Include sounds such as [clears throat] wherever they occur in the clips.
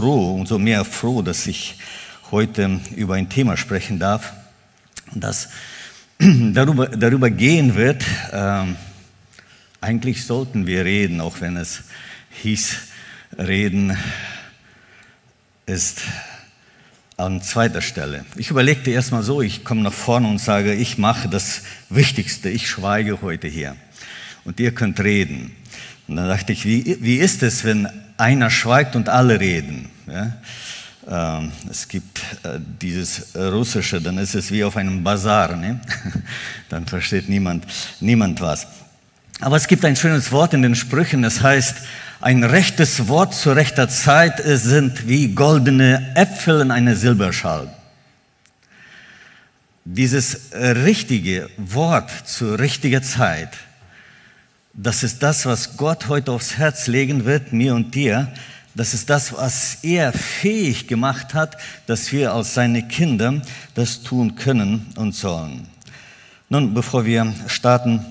froh, umso mehr froh, dass ich heute über ein Thema sprechen darf, das [clears throat] darüber, darüber gehen wird. Ähm, eigentlich sollten wir reden, auch wenn es hieß, reden ist an zweiter Stelle. Ich überlegte erstmal so, ich komme nach vorne und sage, ich mache das Wichtigste, ich schweige heute hier und ihr könnt reden. Und dann dachte ich, wie, wie ist es, wenn einer schweigt und alle reden? Ja? Ähm, es gibt äh, dieses Russische, dann ist es wie auf einem Bazar, ne? [laughs] dann versteht niemand, niemand was. Aber es gibt ein schönes Wort in den Sprüchen, das heißt, ein rechtes Wort zu rechter Zeit sind wie goldene Äpfel in einer Silberschale. Dieses richtige Wort zu richtiger Zeit, das ist das, was Gott heute aufs Herz legen wird, mir und dir. Das ist das, was er fähig gemacht hat, dass wir als seine Kinder das tun können und sollen. Nun, bevor wir starten,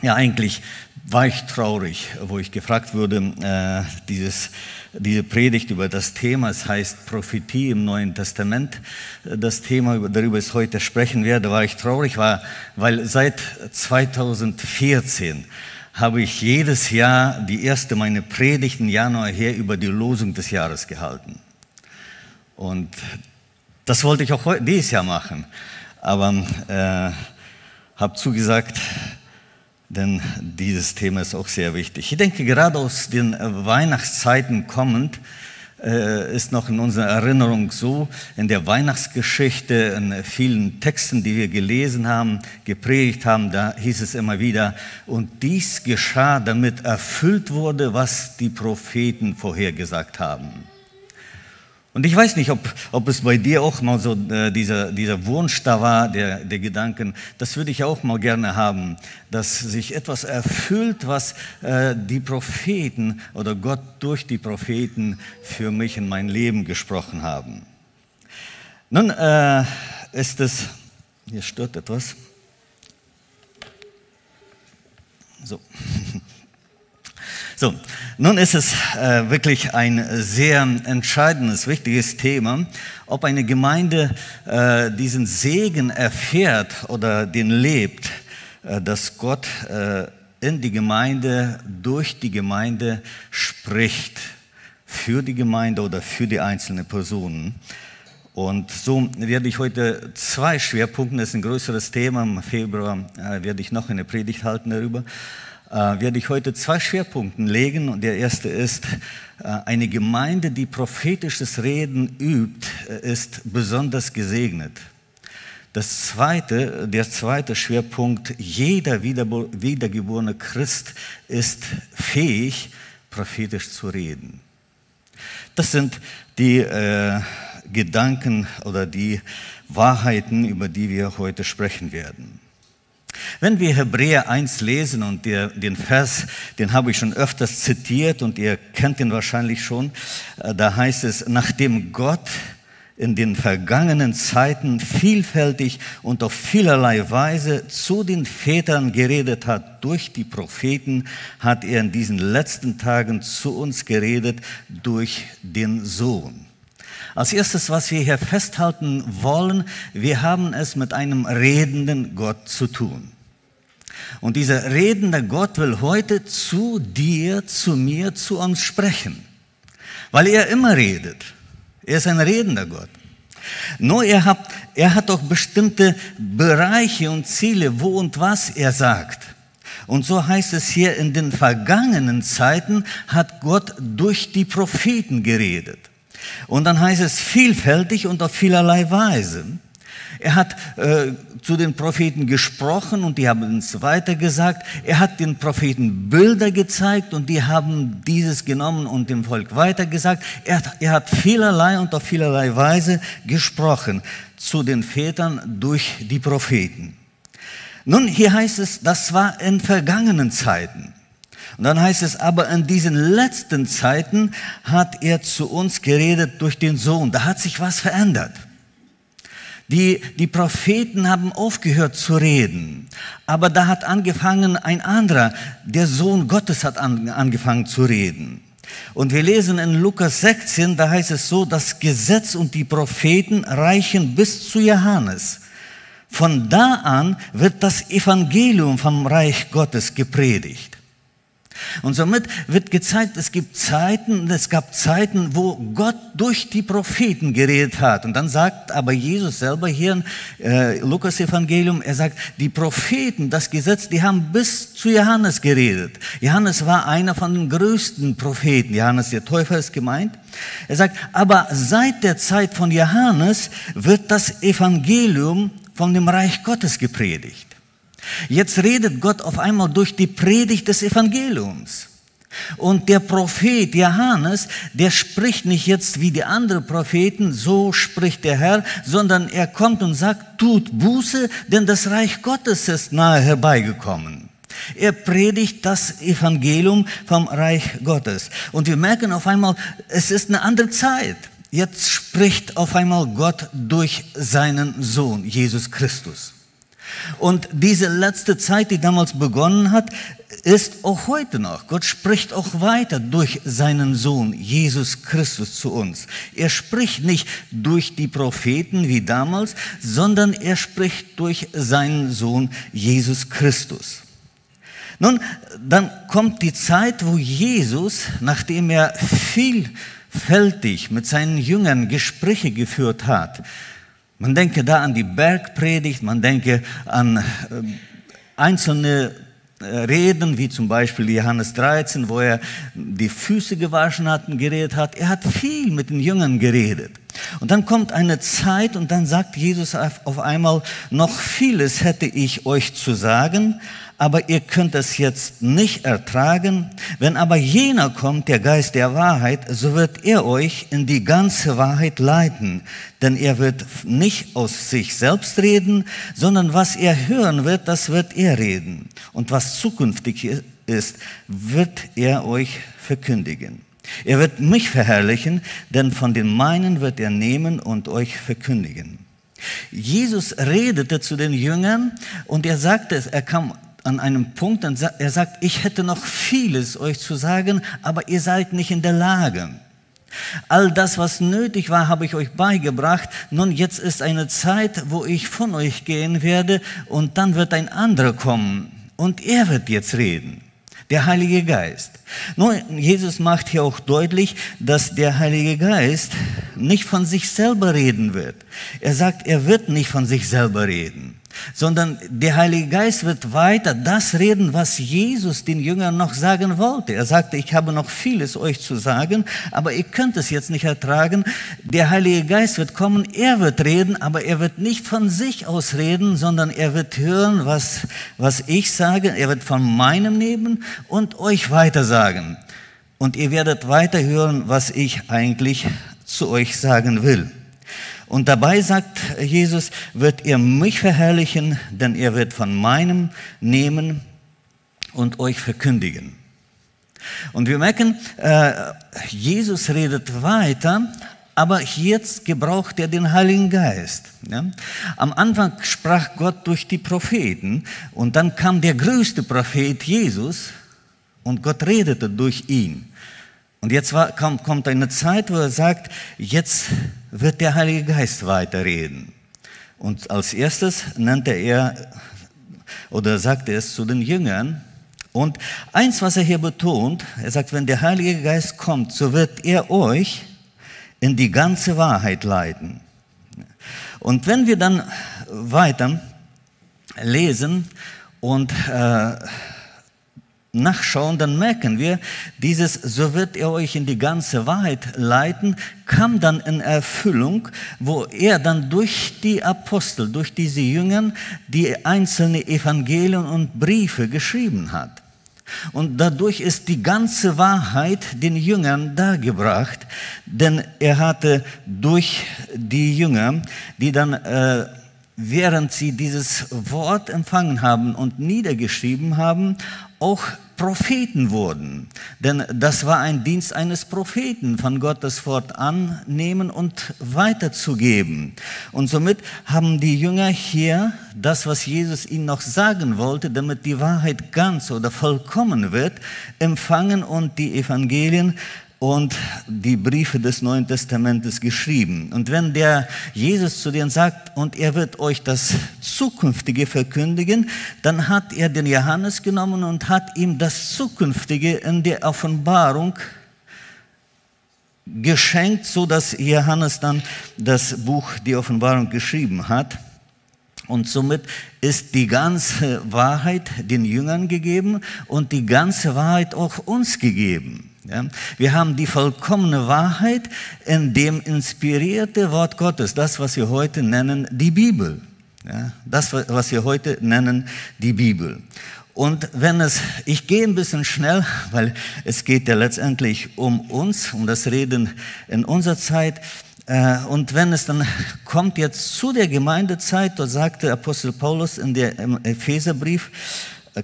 ja eigentlich war ich traurig, wo ich gefragt wurde, äh, dieses, diese Predigt über das Thema, es heißt Prophetie im Neuen Testament, das Thema, darüber ich heute sprechen werde, war ich traurig, war, weil seit 2014 habe ich jedes Jahr die erste meine Predigt im Januar her über die Losung des Jahres gehalten. Und das wollte ich auch dieses Jahr machen, aber äh, habe zugesagt, denn dieses Thema ist auch sehr wichtig. Ich denke, gerade aus den Weihnachtszeiten kommend, äh, ist noch in unserer Erinnerung so, in der Weihnachtsgeschichte, in vielen Texten, die wir gelesen haben, gepredigt haben, da hieß es immer wieder, und dies geschah, damit erfüllt wurde, was die Propheten vorhergesagt haben. Und ich weiß nicht, ob, ob es bei dir auch mal so äh, dieser, dieser Wunsch da war, der, der Gedanken, das würde ich auch mal gerne haben, dass sich etwas erfüllt, was äh, die Propheten oder Gott durch die Propheten für mich in mein Leben gesprochen haben. Nun äh, ist es, hier stört etwas. So. [laughs] So, nun ist es äh, wirklich ein sehr entscheidendes, wichtiges Thema, ob eine Gemeinde äh, diesen Segen erfährt oder den lebt, äh, dass Gott äh, in die Gemeinde, durch die Gemeinde spricht, für die Gemeinde oder für die einzelnen Personen. Und so werde ich heute zwei Schwerpunkte, das ist ein größeres Thema, im Februar äh, werde ich noch eine Predigt halten darüber werde ich heute zwei Schwerpunkte legen. Und der erste ist, äh, eine Gemeinde, die prophetisches Reden übt, äh, ist besonders gesegnet. Das zweite, der zweite Schwerpunkt, jeder wiedergeborene Christ ist fähig, prophetisch zu reden. Das sind die äh, Gedanken oder die Wahrheiten, über die wir heute sprechen werden. Wenn wir Hebräer 1 lesen und der, den Vers, den habe ich schon öfters zitiert und ihr kennt ihn wahrscheinlich schon, äh, da heißt es, nachdem Gott in den vergangenen Zeiten vielfältig und auf vielerlei Weise zu den Vätern geredet hat durch die Propheten, hat er in diesen letzten Tagen zu uns geredet durch den Sohn. Als erstes, was wir hier festhalten wollen, wir haben es mit einem redenden Gott zu tun. Und dieser redende Gott will heute zu dir, zu mir, zu uns sprechen, weil er immer redet. Er ist ein redender Gott. Nur er hat, er hat auch bestimmte Bereiche und Ziele, wo und was er sagt. Und so heißt es hier, in den vergangenen Zeiten hat Gott durch die Propheten geredet. Und dann heißt es vielfältig und auf vielerlei Weise. Er hat äh, zu den Propheten gesprochen und die haben es weitergesagt. Er hat den Propheten Bilder gezeigt und die haben dieses genommen und dem Volk weitergesagt. Er er hat vielerlei und auf vielerlei Weise gesprochen zu den Vätern durch die Propheten. Nun, hier heißt es, das war in vergangenen Zeiten. Und dann heißt es, aber in diesen letzten Zeiten hat er zu uns geredet durch den Sohn. Da hat sich was verändert. Die, die Propheten haben aufgehört zu reden, aber da hat angefangen ein anderer, der Sohn Gottes hat an, angefangen zu reden. Und wir lesen in Lukas 16, da heißt es so, das Gesetz und die Propheten reichen bis zu Johannes. Von da an wird das Evangelium vom Reich Gottes gepredigt. Und somit wird gezeigt, es gibt Zeiten, es gab Zeiten, wo Gott durch die Propheten geredet hat. Und dann sagt aber Jesus selber hier im äh, Lukas Evangelium, er sagt, die Propheten, das Gesetz, die haben bis zu Johannes geredet. Johannes war einer von den größten Propheten. Johannes der Täufer ist gemeint. Er sagt, aber seit der Zeit von Johannes wird das Evangelium von dem Reich Gottes gepredigt. Jetzt redet Gott auf einmal durch die Predigt des Evangeliums. Und der Prophet Johannes, der spricht nicht jetzt wie die anderen Propheten, so spricht der Herr, sondern er kommt und sagt, tut Buße, denn das Reich Gottes ist nahe herbeigekommen. Er predigt das Evangelium vom Reich Gottes. Und wir merken auf einmal, es ist eine andere Zeit. Jetzt spricht auf einmal Gott durch seinen Sohn, Jesus Christus. Und diese letzte Zeit, die damals begonnen hat, ist auch heute noch. Gott spricht auch weiter durch seinen Sohn Jesus Christus zu uns. Er spricht nicht durch die Propheten wie damals, sondern er spricht durch seinen Sohn Jesus Christus. Nun, dann kommt die Zeit, wo Jesus, nachdem er vielfältig mit seinen Jüngern Gespräche geführt hat, man denke da an die Bergpredigt, man denke an äh, einzelne äh, Reden, wie zum Beispiel Johannes 13, wo er die Füße gewaschen hat und geredet hat. Er hat viel mit den Jüngern geredet. Und dann kommt eine Zeit und dann sagt Jesus auf einmal, noch vieles hätte ich euch zu sagen, aber ihr könnt es jetzt nicht ertragen. Wenn aber jener kommt, der Geist der Wahrheit, so wird er euch in die ganze Wahrheit leiten. Denn er wird nicht aus sich selbst reden, sondern was er hören wird, das wird er reden. Und was zukünftig ist, wird er euch verkündigen. Er wird mich verherrlichen, denn von den meinen wird er nehmen und euch verkündigen. Jesus redete zu den Jüngern und er sagte, er kam an einem Punkt, er sagt, ich hätte noch vieles euch zu sagen, aber ihr seid nicht in der Lage. All das, was nötig war, habe ich euch beigebracht. Nun, jetzt ist eine Zeit, wo ich von euch gehen werde und dann wird ein anderer kommen und er wird jetzt reden. Der Heilige Geist. Nun, Jesus macht hier auch deutlich, dass der Heilige Geist nicht von sich selber reden wird. Er sagt, er wird nicht von sich selber reden sondern der Heilige Geist wird weiter das reden, was Jesus den Jüngern noch sagen wollte. Er sagte, ich habe noch vieles euch zu sagen, aber ihr könnt es jetzt nicht ertragen. Der Heilige Geist wird kommen, er wird reden, aber er wird nicht von sich aus reden, sondern er wird hören, was, was ich sage. Er wird von meinem nehmen und euch weiter sagen. Und ihr werdet weiter hören, was ich eigentlich zu euch sagen will. Und dabei sagt Jesus, wird er mich verherrlichen, denn er wird von meinem nehmen und euch verkündigen. Und wir merken, äh, Jesus redet weiter, aber jetzt gebraucht er den Heiligen Geist. Am Anfang sprach Gott durch die Propheten und dann kam der größte Prophet Jesus und Gott redete durch ihn. Und jetzt kommt eine Zeit, wo er sagt, jetzt wird der Heilige Geist weiterreden. Und als erstes nannte er oder sagte es zu den Jüngern. Und eins, was er hier betont, er sagt, wenn der Heilige Geist kommt, so wird er euch in die ganze Wahrheit leiten. Und wenn wir dann weiter lesen und äh, nachschauen, dann merken wir, dieses, so wird er euch in die ganze Wahrheit leiten, kam dann in Erfüllung, wo er dann durch die Apostel, durch diese Jüngern, die einzelne Evangelien und Briefe geschrieben hat. Und dadurch ist die ganze Wahrheit den Jüngern dargebracht, denn er hatte durch die Jünger, die dann äh, während sie dieses Wort empfangen haben und niedergeschrieben haben, auch Propheten wurden. Denn das war ein Dienst eines Propheten, von Gott das Wort annehmen und weiterzugeben. Und somit haben die Jünger hier das, was Jesus ihnen noch sagen wollte, damit die Wahrheit ganz oder vollkommen wird, empfangen und die Evangelien und die Briefe des Neuen Testamentes geschrieben. Und wenn der Jesus zu denen sagt, und er wird euch das Zukünftige verkündigen, dann hat er den Johannes genommen und hat ihm das Zukünftige in der Offenbarung geschenkt, so dass Johannes dann das Buch, die Offenbarung geschrieben hat. Und somit ist die ganze Wahrheit den Jüngern gegeben und die ganze Wahrheit auch uns gegeben. Ja? Wir haben die vollkommene Wahrheit in dem inspirierte Wort Gottes, das, was wir heute nennen, die Bibel. Ja? Das, was wir heute nennen, die Bibel. Und wenn es, ich gehe ein bisschen schnell, [laughs] weil es geht ja letztendlich um uns, um das Reden in unserer Zeit. Äh, und wenn es dann [laughs] kommt jetzt zu der Gemeindezeit, da sagte Apostel Paulus in der, Epheserbrief,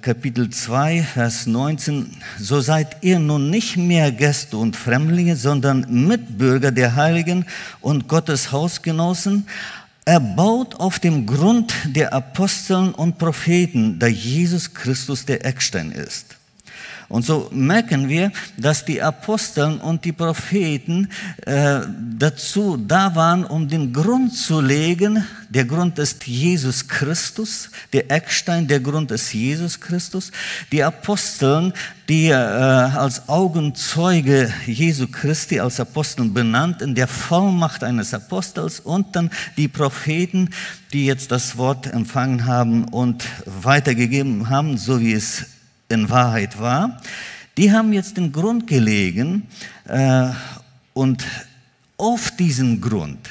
Kapitel 2, Vers 19, so seid ihr nun nicht mehr Gäste und Fremdlinge, sondern Mitbürger der Heiligen und Gottes Hausgenossen, erbaut auf dem Grund der Aposteln und Propheten, da Jesus Christus der Eckstein ist. Und so merken wir, dass die Aposteln und die Propheten äh, dazu da waren, um den Grund zu legen. Der Grund ist Jesus Christus, der Eckstein, der Grund ist Jesus Christus. Die Aposteln, die äh, als Augenzeuge Jesu Christi als Aposteln benannt, in der Vollmacht eines Apostels und dann die Propheten, die jetzt das Wort empfangen haben und weitergegeben haben, so wie es in Wahrheit war, die haben jetzt den Grund gelegen äh, und auf diesen Grund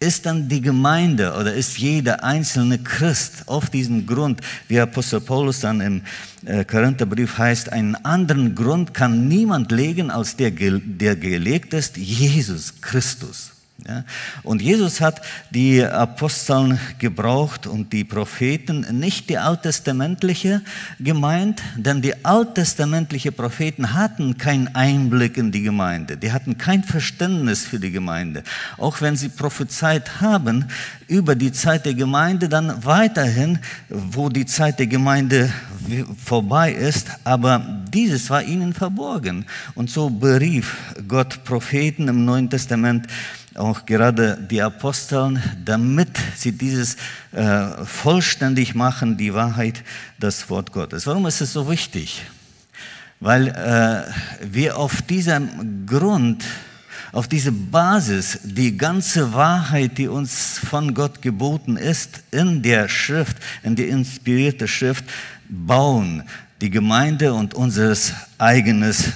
ist dann die Gemeinde oder ist jeder einzelne Christ auf diesem Grund, wie Apostel Paulus dann im äh, Korintherbrief heißt, einen anderen Grund kann niemand legen, als der, der gelegt ist, Jesus Christus. Ja? Und Jesus hat die Aposteln gebraucht und die Propheten, nicht die alttestamentliche gemeint, denn die alttestamentliche Propheten hatten keinen Einblick in die Gemeinde, die hatten kein Verständnis für die Gemeinde. Auch wenn sie prophezeit haben über die Zeit der Gemeinde, dann weiterhin, wo die Zeit der Gemeinde vorbei ist, aber dieses war ihnen verborgen. Und so berief Gott Propheten im Neuen Testament, auch gerade die Aposteln, damit sie dieses äh, vollständig machen, die Wahrheit, das Wort Gottes. Warum ist es so wichtig? Weil äh, wir auf diesem Grund, auf diese Basis die ganze Wahrheit, die uns von Gott geboten ist, in der Schrift, in die inspirierte Schrift bauen. Die Gemeinde und unseres eigenes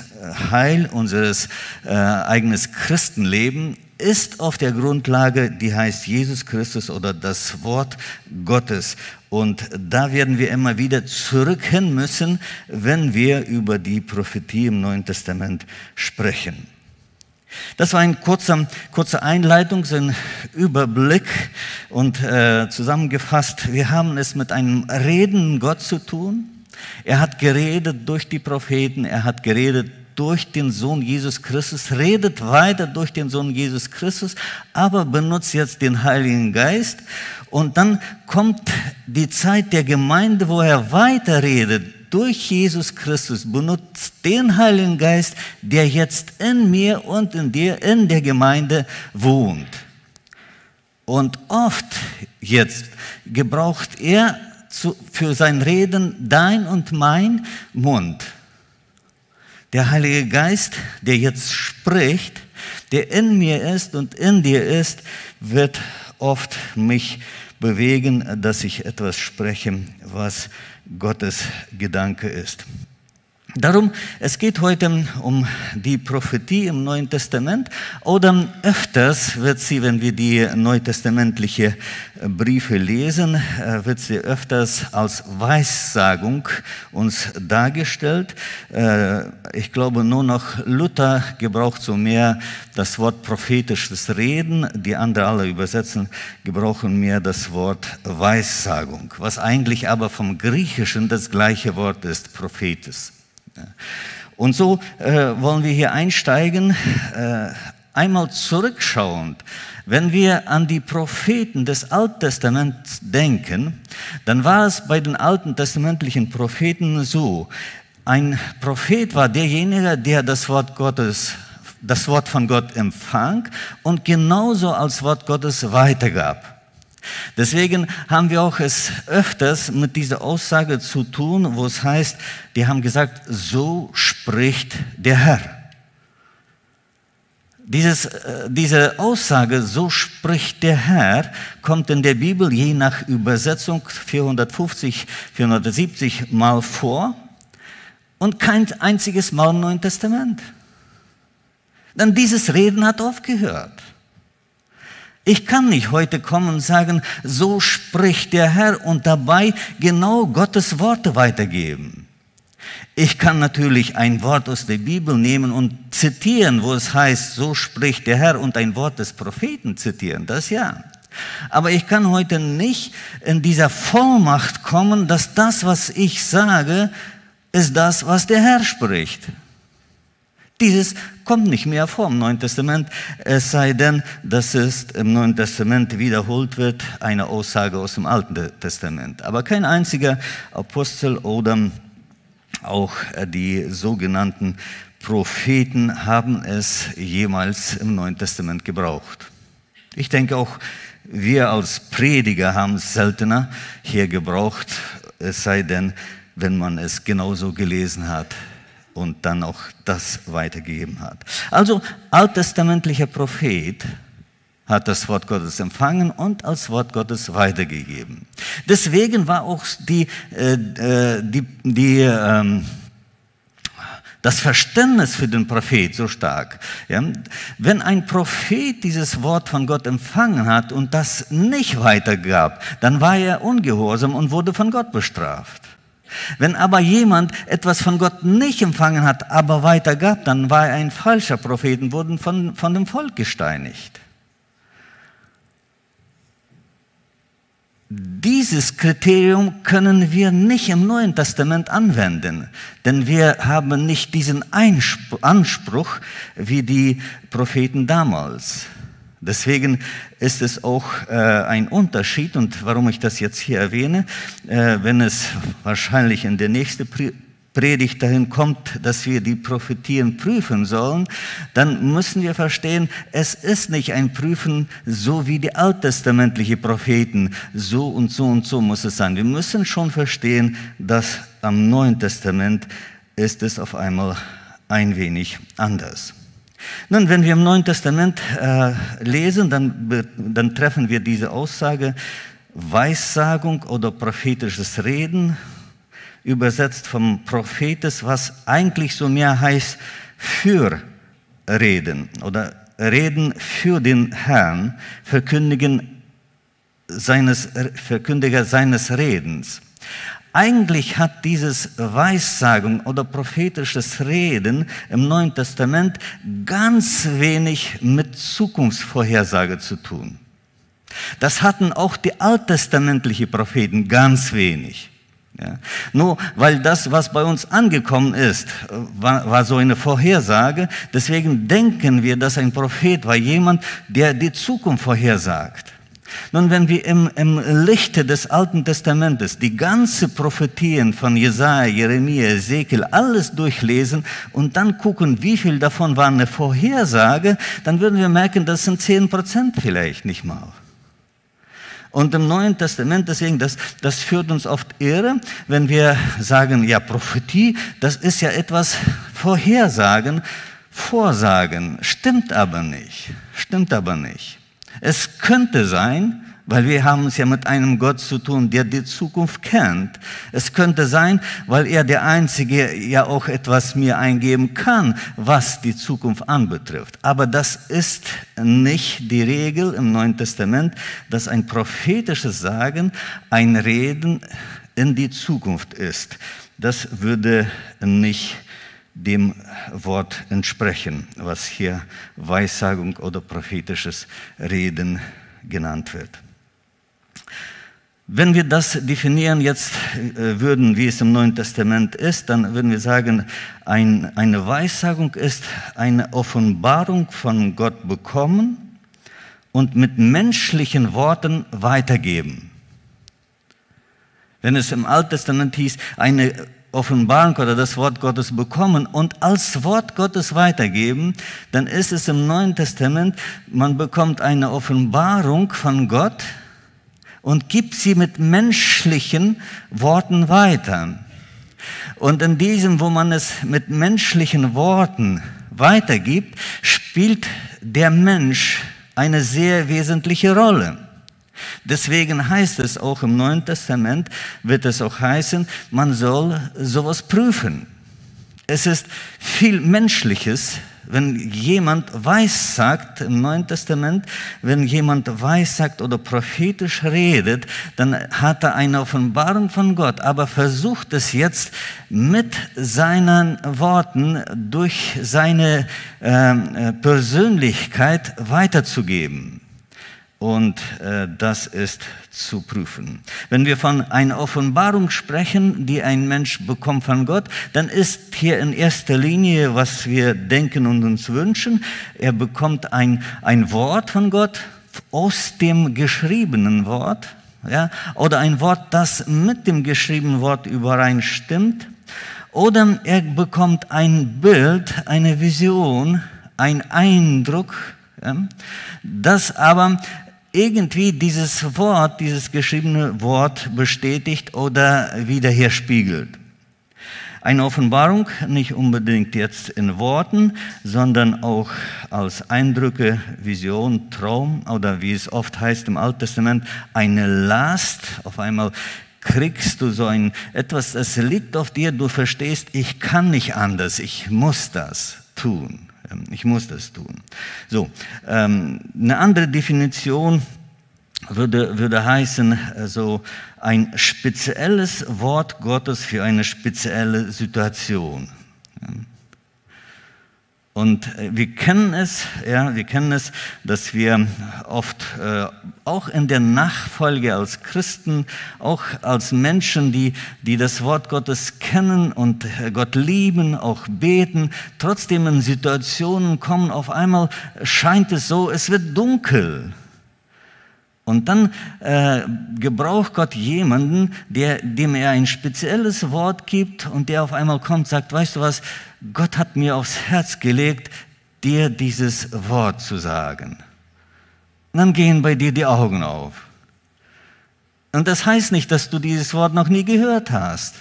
Heil, unseres äh, eigenes Christenleben ist auf der Grundlage, die heißt Jesus Christus oder das Wort Gottes. Und da werden wir immer wieder zurück hin müssen, wenn wir über die Prophetie im Neuen Testament sprechen. Das war ein kurzer, kurze Einleitung, ein Überblick und äh, zusammengefasst. Wir haben es mit einem redenden Gott zu tun. Er hat geredet durch die Propheten, er hat geredet durch den Sohn Jesus Christus, redet weiter durch den Sohn Jesus Christus, aber benutzt jetzt den Heiligen Geist. Und dann kommt die Zeit der Gemeinde, wo er weiter redet durch Jesus Christus, benutzt den Heiligen Geist, der jetzt in mir und in dir, in der Gemeinde wohnt. Und oft jetzt gebraucht er zu, für sein Reden dein und mein Mund. Der Heilige Geist, der jetzt spricht, der in mir ist und in dir ist, wird oft mich bewegen, dass ich etwas spreche, was Gottes Gedanke ist. Darum, es geht heute um die Prophetie im Neuen Testament oder öfters wird sie, wenn wir die neutestamentliche Briefe lesen, äh, wird sie öfters als Weissagung uns dargestellt. Äh, ich glaube, nur noch Luther gebraucht so mehr das Wort prophetisches Reden, die anderen alle übersetzen, gebrauchen mehr das Wort Weissagung, was eigentlich aber vom Griechischen das gleiche Wort ist, Prophetes. Und so äh, wollen wir hier einsteigen, äh, einmal zurückschauend. Wenn wir an die Propheten des Alten Testaments denken, dann war es bei den alten testamentlichen Propheten so, ein Prophet war derjenige, der das Wort Gottes das Wort von Gott empfang und genauso als Wort Gottes weitergab. Deswegen haben wir auch es öfters mit dieser Aussage zu tun, wo es heißt, die haben gesagt, so spricht der Herr. Dieses, äh, diese Aussage, so spricht der Herr, kommt in der Bibel je nach Übersetzung 450, 470 Mal vor und kein einziges Mal im Neuen Testament. Denn dieses Reden hat aufgehört. Ich kann nicht heute kommen und sagen, so spricht der Herr und dabei genau Gottes Worte weitergeben. Ich kann natürlich ein Wort aus der Bibel nehmen und zitieren, wo es heißt, so spricht der Herr und ein Wort des Propheten zitieren, das ja. Aber ich kann heute nicht in dieser Vollmacht kommen, dass das, was ich sage, ist das, was der Herr spricht. Dieses kommt nicht mehr vor im Neuen Testament, es sei denn, dass es im Neuen Testament wiederholt wird, eine Aussage aus dem Alten Testament. Aber kein einziger Apostel oder auch die sogenannten Propheten haben es jemals im Neuen Testament gebraucht. Ich denke auch, wir als Prediger haben es seltener hier gebraucht, es sei denn, wenn man es genauso gelesen hat und dann auch das weitergegeben hat. Also alttestamentlicher Prophet hat das Wort Gottes empfangen und als Wort Gottes weitergegeben. Deswegen war auch die, äh, äh die, die ähm, das Verständnis für den Prophet so stark. Ja? Wenn ein Prophet dieses Wort von Gott empfangen hat und das nicht weitergab, dann war er ungehorsam und wurde von Gott bestraft. Wenn aber jemand etwas von Gott nicht empfangen hat, aber weitergab, dann war er ein falscher Prophet und wurde von, von dem Volk gesteinigt. Dieses Kriterium können wir nicht im Neuen Testament anwenden, denn wir haben nicht diesen Anspruch wie die Propheten damals. Deswegen ist es auch äh, ein Unterschied und warum ich das jetzt hier erwähne, äh, wenn es wahrscheinlich in der nächsten Predigt dahin kommt, dass wir die Prophetien prüfen sollen, dann müssen wir verstehen, es ist nicht ein Prüfen so wie die alttestamentlichen Propheten, so und so und so muss es sein. Wir müssen schon verstehen, dass am Neuen Testament ist es auf einmal ein wenig anders. Nun, wenn wir im Neuen Testament äh, lesen, dann, dann treffen wir diese Aussage Weissagung oder prophetisches Reden, übersetzt vom Prophetes, was eigentlich so mehr heißt für Reden oder Reden für den Herrn, Verkündigen seines, Verkündiger seines Redens. Eigentlich hat dieses Weissagung oder prophetisches Reden im Neuen Testament ganz wenig mit Zukunftsvorhersage zu tun. Das hatten auch die alttestamentlichen Propheten ganz wenig. Ja. Nur weil das, was bei uns angekommen ist, war, war, so eine Vorhersage. Deswegen denken wir, dass ein Prophet war jemand, der die Zukunft vorhersagt. Nun, wenn wir im, im Lichte des Alten Testamentes die ganze Prophetien von Jesaja, Jeremia, Ezekiel, alles durchlesen und dann gucken, wie viel davon war eine Vorhersage, dann würden wir merken, das sind 10 Prozent vielleicht nicht mal. Und im Neuen Testament, deswegen, das, das führt uns oft irre, wenn wir sagen, ja, Prophetie, das ist ja etwas Vorhersagen, Vorsagen. Stimmt aber nicht. Stimmt aber nicht. Es könnte sein, weil wir haben es ja mit einem Gott zu tun, der die Zukunft kennt. Es könnte sein, weil er der Einzige ja auch etwas mir eingeben kann, was die Zukunft anbetrifft. Aber das ist nicht die Regel im Neuen Testament, dass ein prophetisches Sagen ein Reden in die Zukunft ist. Das würde nicht dem Wort entsprechen, was hier Weissagung oder prophetisches Reden genannt wird. Wenn wir das definieren jetzt äh, würden, wie es im Neuen Testament ist, dann würden wir sagen, ein, eine Weissagung ist eine Offenbarung von Gott bekommen und mit menschlichen Worten weitergeben. Wenn es im Alten Testament hieß, eine Offenbarung oder das Wort Gottes bekommen und als Wort Gottes weitergeben, dann ist es im Neuen Testament, man bekommt eine Offenbarung von Gott und gibt sie mit menschlichen Worten weiter. Und in diesem, wo man es mit menschlichen Worten weitergibt, spielt der Mensch eine sehr wesentliche Rolle. Deswegen heißt es auch im Neuen Testament, wird es auch heißen, man soll sowas prüfen. Es ist viel Menschliches, wenn jemand weiß sagt im Neuen Testament, wenn jemand weiß sagt oder prophetisch redet, dann hat er eine Offenbarung von Gott, aber versucht es jetzt mit seinen Worten durch seine ähm, äh, Persönlichkeit weiterzugeben. Und äh, das ist zu prüfen. Wenn wir von einer Offenbarung sprechen, die ein Mensch bekommt von Gott, dann ist hier in erster Linie, was wir denken und uns wünschen, er bekommt ein, ein Wort von Gott aus dem geschriebenen Wort, ja, oder ein Wort, das mit dem geschriebenen Wort übereinstimmt, oder er bekommt ein Bild, eine Vision, ein Eindruck, ja, das aber irgendwie dieses Wort, dieses geschriebene Wort bestätigt oder wiederherspiegelt. Eine Offenbarung nicht unbedingt jetzt in Worten, sondern auch als Eindrücke, Vision, Traum oder wie es oft heißt im Alten Testament, eine Last. Auf einmal kriegst du so ein etwas, das liegt auf dir, du verstehst, ich kann nicht anders, ich muss das tun. Ähm, ich muss das tun. So, ähm, eine andere Definition würde, würde heißen, also ein spezielles Wort Gottes für eine spezielle Situation. Und äh, wir kennen es, ja, wir kennen es, dass wir oft äh, auch in der Nachfolge als Christen, auch als Menschen, die, die das Wort Gottes kennen und äh, Gott lieben, auch beten, trotzdem in Situationen kommen, auf einmal scheint es so, es wird dunkel. Und dann äh, gebraucht Gott jemanden, der, dem er ein spezielles Wort gibt und der auf einmal kommt, sagt, weißt du was, Gott hat mir aufs Herz gelegt, dir dieses Wort zu sagen. Und dann gehen bei dir die Augen auf. Und das heißt nicht, dass du dieses Wort noch nie gehört hast.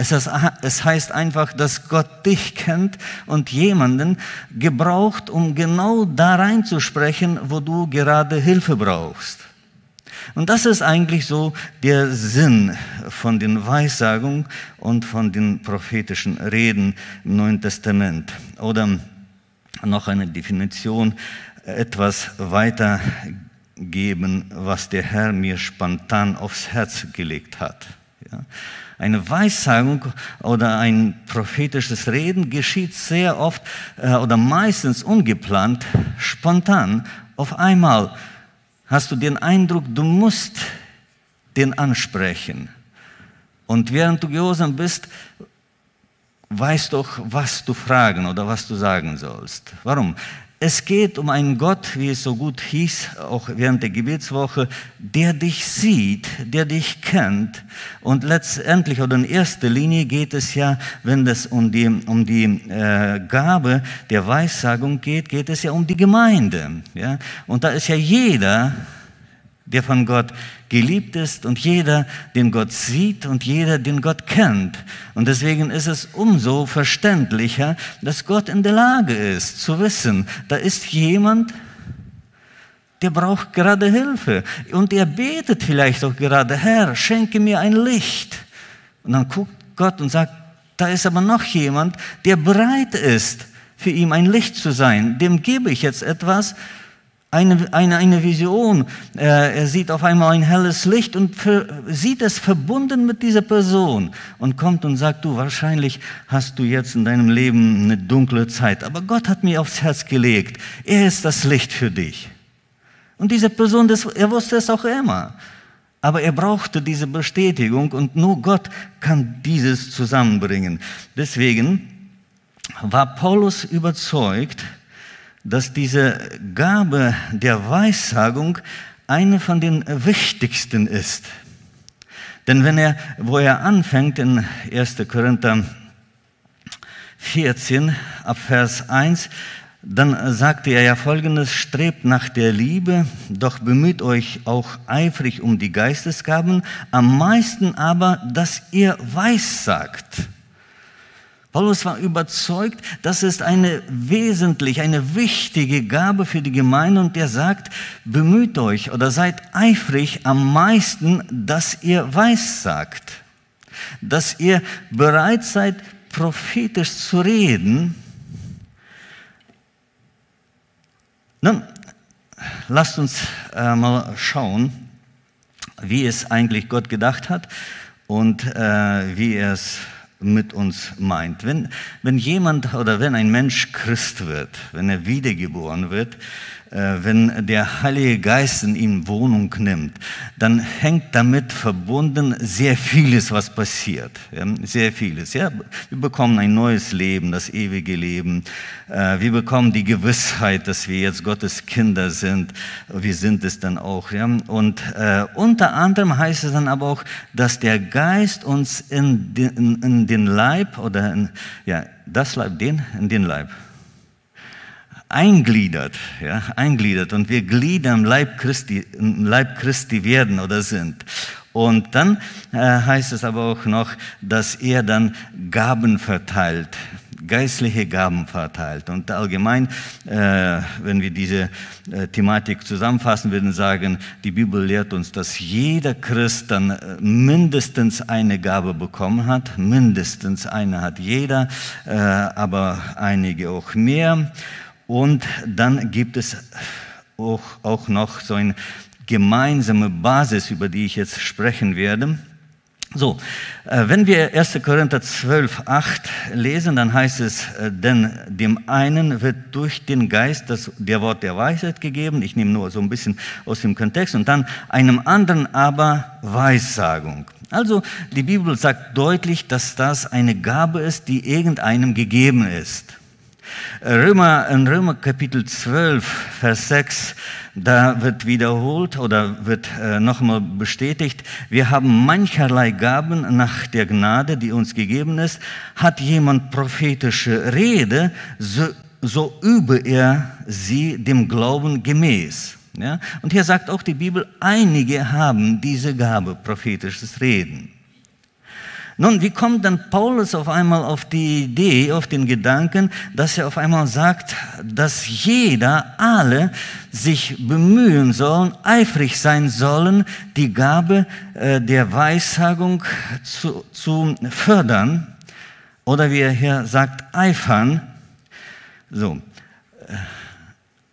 Es, heißt einfach, dass Gott dich kennt und jemanden gebraucht, um genau da reinzusprechen, wo du gerade Hilfe brauchst. Und das ist eigentlich so der Sinn von den Weissagungen und von den prophetischen Reden im Neuen Testament. Oder noch eine Definition, etwas weitergeben, was der Herr mir spontan aufs Herz gelegt hat. Ja. Eine Weissagung oder ein prophetisches Reden geschieht sehr oft äh, oder meistens ungeplant, spontan. Auf einmal hast du den Eindruck, du musst den ansprechen. Und während du gehorsam bist, weißt doch, was du fragen oder was du sagen sollst. Warum? Es geht um einen Gott, wie es so gut hieß, auch während der Gebetswoche, der dich sieht, der dich kennt. Und letztendlich oder in erster Linie geht es ja, wenn es um die, um die äh, Gabe der Weissagung geht, geht es ja um die Gemeinde. Ja? Und da ist ja jeder, der von Gott geliebt ist und jeder, den Gott sieht und jeder, den Gott kennt. Und deswegen ist es umso verständlicher, dass Gott in der Lage ist zu wissen, da ist jemand, der braucht gerade Hilfe. Und er betet vielleicht auch gerade, Herr, schenke mir ein Licht. Und dann guckt Gott und sagt, da ist aber noch jemand, der bereit ist, für ihn ein Licht zu sein. Dem gebe ich jetzt etwas, eine, eine, eine Vision. Er sieht auf einmal ein helles Licht und für, sieht es verbunden mit dieser Person und kommt und sagt, du, wahrscheinlich hast du jetzt in deinem Leben eine dunkle Zeit, aber Gott hat mir aufs Herz gelegt, er ist das Licht für dich. Und diese Person, das, er wusste es auch immer. Aber er brauchte diese Bestätigung und nur Gott kann dieses zusammenbringen. Deswegen war Paulus überzeugt, dass diese Gabe der Weissagung eine von den wichtigsten ist. Denn wenn er, wo er anfängt in 1. Korinther 14 ab Vers 1, dann sagte er ja folgendes, strebt nach der Liebe, doch bemüht euch auch eifrig um die Geistesgaben, am meisten aber, dass ihr weissagt. Paulus war überzeugt, das ist eine wesentliche, eine wichtige Gabe für die Gemeinde und er sagt, bemüht euch oder seid eifrig am meisten, dass ihr weissagt, dass ihr bereit seid, prophetisch zu reden, Nun, lasst uns äh, mal schauen, wie es eigentlich Gott gedacht hat und äh, wie er es mit uns meint. Wenn, wenn jemand oder wenn ein Mensch Christ wird, wenn er wiedergeboren wird, wenn der Heilige Geist in ihm Wohnung nimmt, dann hängt damit verbunden sehr vieles, was passiert. Sehr vieles. Ja? Wir bekommen ein neues Leben, das ewige Leben. Äh, wir bekommen die Gewissheit, dass wir jetzt Gottes Kinder sind. Wir sind es dann auch. Und äh, unter anderem heißt es dann aber auch, dass der Geist uns in den Leib oder in, ja, das Leib, den, in den Leib eingliedert, ja, eingliedert und wir Glieder im Leib Christi, im Leib Christi werden oder sind. Und dann äh, heißt es aber auch noch, dass er dann Gaben verteilt, geistliche Gaben verteilt. Und allgemein, äh, wenn wir diese äh, Thematik zusammenfassen, würden sagen, die Bibel lehrt uns, dass jeder Christ dann äh, mindestens eine Gabe bekommen hat. Mindestens eine hat jeder, äh, aber einige auch mehr. Und dann gibt es auch, auch noch so eine gemeinsame Basis, über die ich jetzt sprechen werde. So, äh, wenn wir 1. Korinther 12, 8 lesen, dann heißt es, äh, denn dem einen wird durch den Geist das, der Wort der Weisheit gegeben, ich nehme nur so ein bisschen aus dem Kontext, und dann einem anderen aber Weissagung. Also die Bibel sagt deutlich, dass das eine Gabe ist, die irgendeinem gegeben ist. Römer, in Römer Kapitel 12, Vers 6, da wird wiederholt oder wird äh, nochmal bestätigt, wir haben mancherlei Gaben nach der Gnade, die uns gegeben ist. Hat jemand prophetische Rede, so, so übe er sie dem Glauben gemäß. Ja? Und hier sagt auch die Bibel, einige haben diese Gabe, prophetisches Reden. Nun, wie kommt dann Paulus auf einmal auf die Idee, auf den Gedanken, dass er auf einmal sagt, dass jeder, alle sich bemühen sollen, eifrig sein sollen, die Gabe äh, der Weissagung zu, zu fördern? Oder wie er hier sagt, eifern. So. Äh,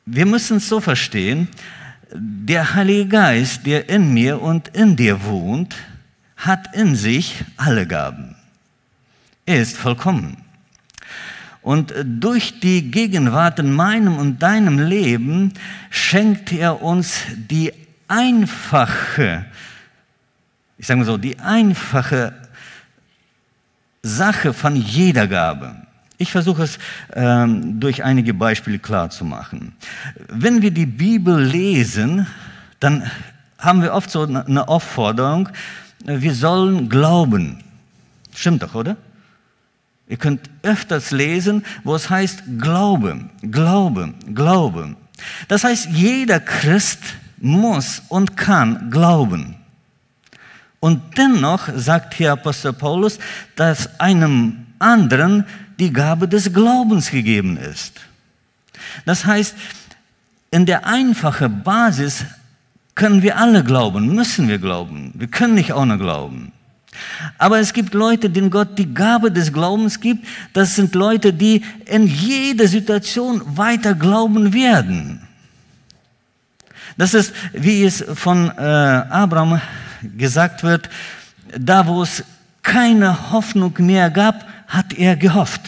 wir müssen es so verstehen, der Heilige Geist, der in mir und in dir wohnt, hat in sich alle Gaben. Er ist vollkommen. Und durch die Gegenwart in meinem und deinem Leben schenkt er uns die einfache, ich sage mal so, die einfache Sache von jeder Gabe. Ich versuche es ähm, durch einige Beispiele klar zu machen. Wenn wir die Bibel lesen, dann haben wir oft so eine Aufforderung, wir sollen glauben. Stimmt doch, oder? Ihr könnt öfters lesen, wo es heißt Glaube, Glaube, Glaube. Das heißt, jeder Christ muss und kann glauben. Und dennoch sagt hier Apostel Paulus, dass einem anderen die Gabe des Glaubens gegeben ist. Das heißt, in der einfachen Basis können wir alle glauben, müssen wir glauben. Wir können nicht ohne glauben. Aber es gibt Leute, denen Gott die Gabe des Glaubens gibt. Das sind Leute, die in jeder Situation weiter glauben werden. Das ist, wie es von äh, Abraham gesagt wird, da wo es keine Hoffnung mehr gab, hat er gehofft.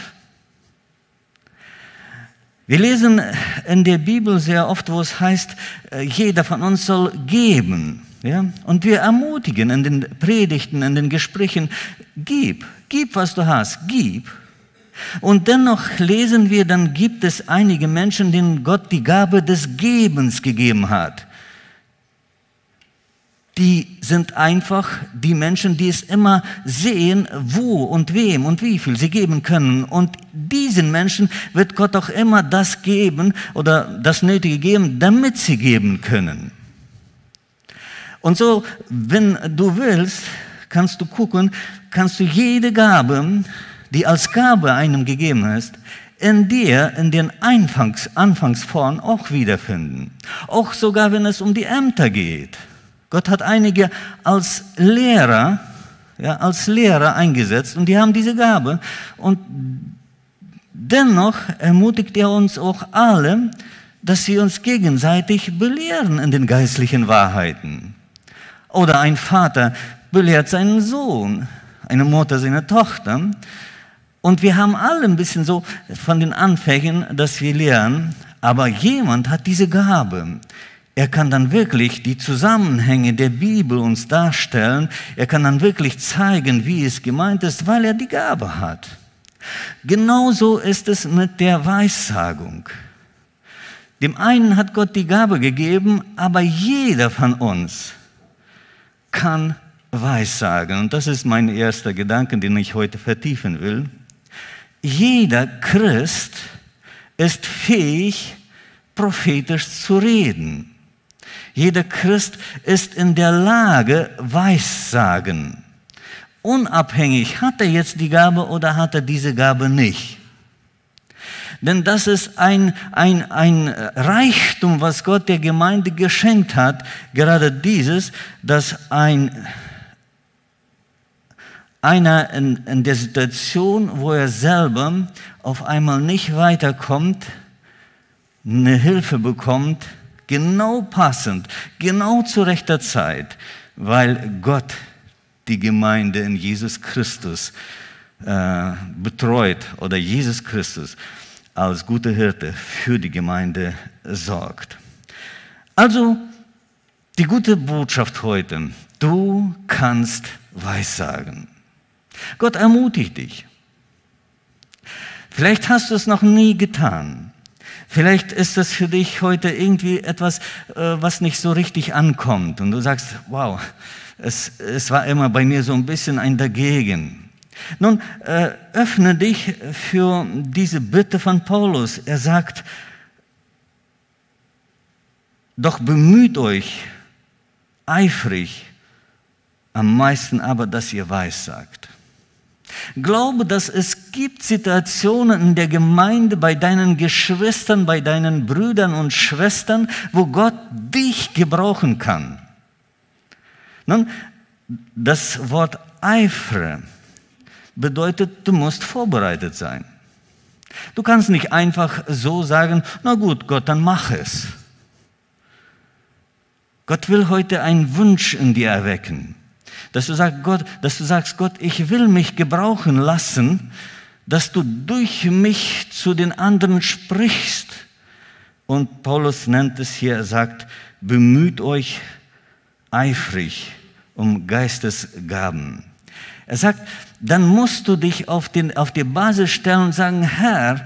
Wir lesen in der Bibel sehr oft, wo es heißt, äh, jeder von uns soll geben. Ja? Und wir ermutigen in den Predigten, in den Gesprächen, gib, gib, was du hast, gib. Und dennoch lesen wir, dann gibt es einige Menschen, denen Gott die Gabe des Gebens gegeben hat die sind einfach die Menschen, die es immer sehen, wo und wem und wie viel sie geben können. Und diesen Menschen wird Gott auch immer das geben oder das Nötige geben, damit sie geben können. Und so, wenn du willst, kannst du gucken, kannst du jede Gabe, die als Gabe einem gegeben ist, in dir, in den Anfangs, Anfangsformen auch wiederfinden. Auch sogar, wenn es um die Ämter geht. Gott hat einige als Lehrer, ja, als Lehrer eingesetzt und die haben diese Gabe. Und dennoch ermutigt er uns auch alle, dass sie uns gegenseitig belehren in den geistlichen Wahrheiten. Oder ein Vater belehrt seinen Sohn, eine Mutter seine Tochter. Und wir haben alle ein bisschen so von den Anfängen, dass wir lernen, aber jemand hat diese Gabe. Er kann dann wirklich die Zusammenhänge der Bibel uns darstellen. Er kann dann wirklich zeigen, wie es gemeint ist, weil er die Gabe hat. Genauso ist es mit der Weissagung. Dem einen hat Gott die Gabe gegeben, aber jeder von uns kann Weissagen. Und das ist mein erster Gedanke, den ich heute vertiefen will. Jeder Christ ist fähig, prophetisch zu reden. Jeder Christ ist in der Lage, Weissagen. Unabhängig, hat er jetzt die Gabe oder hat er diese Gabe nicht. Denn das ist ein, ein, ein Reichtum, was Gott der Gemeinde geschenkt hat. Gerade dieses, dass ein, einer in, in der Situation, wo er selber auf einmal nicht weiterkommt, eine Hilfe bekommt, genau passend, genau zu rechter Zeit, weil Gott die Gemeinde in Jesus Christus äh, betreut oder Jesus Christus als guter Hirte für die Gemeinde sorgt. Also die gute Botschaft heute, du kannst Weissagen. Gott ermutigt dich. Vielleicht hast du es noch nie getan. Vielleicht ist das für dich heute irgendwie etwas, äh, was nicht so richtig ankommt. Und du sagst, wow, es, es war immer bei mir so ein bisschen ein Dagegen. Nun, äh, öffne dich für diese Bitte von Paulus. Er sagt, doch bemüht euch eifrig, am meisten aber, dass ihr weiß sagt. Glaube, dass es gibt Situationen in der Gemeinde, bei deinen Geschwistern, bei deinen Brüdern und Schwestern, wo Gott dich gebrauchen kann. Nun, das Wort eifere bedeutet, du musst vorbereitet sein. Du kannst nicht einfach so sagen, na gut, Gott, dann mach es. Gott will heute einen Wunsch in dir erwecken. Dass du, sagst, Gott, dass du sagst, Gott, ich will mich gebrauchen lassen, dass du durch mich zu den anderen sprichst. Und Paulus nennt es hier, er sagt, bemüht euch eifrig um Geistesgaben. Er sagt, dann musst du dich auf, den, auf die Basis stellen und sagen, Herr,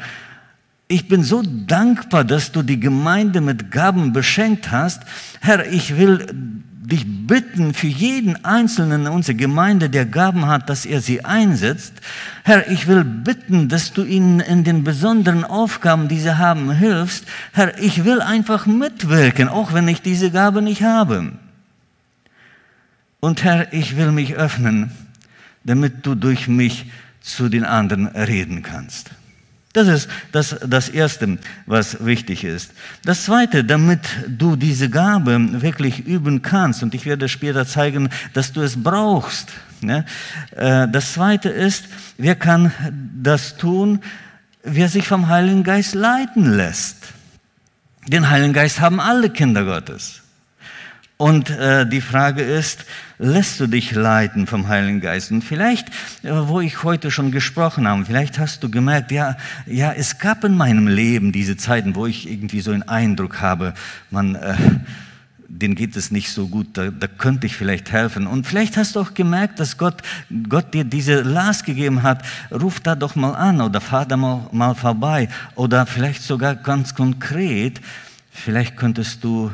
ich bin so dankbar, dass du die Gemeinde mit Gaben beschenkt hast. Herr, ich will dich bitten für jeden Einzelnen in unserer Gemeinde, der Gaben hat, dass er sie einsetzt. Herr, ich will bitten, dass du ihnen in den besonderen Aufgaben, die sie haben, hilfst. Herr, ich will einfach mitwirken, auch wenn ich diese Gabe nicht habe. Und Herr, ich will mich öffnen, damit du durch mich zu den anderen reden kannst. Das ist das, das Erste, was wichtig ist. Das Zweite, damit du diese Gabe wirklich üben kannst, und ich werde später zeigen, dass du es brauchst. Ne? Äh, das Zweite ist, wer kann das tun? Wer sich vom Heiligen Geist leiten lässt. Den Heiligen Geist haben alle Kinder Gottes. Und äh, die Frage ist, lässt du dich leiten vom Heiligen Geist? Und vielleicht, äh, wo ich heute schon gesprochen habe, vielleicht hast du gemerkt, ja, ja, es gab in meinem Leben diese Zeiten, wo ich irgendwie so einen Eindruck habe, man, äh, denen geht es nicht so gut, da, da, könnte ich vielleicht helfen. Und vielleicht hast du auch gemerkt, dass Gott, Gott dir diese Last gegeben hat, ruf da doch mal an oder fahr da mal, mal vorbei. Oder vielleicht sogar ganz konkret, vielleicht könntest du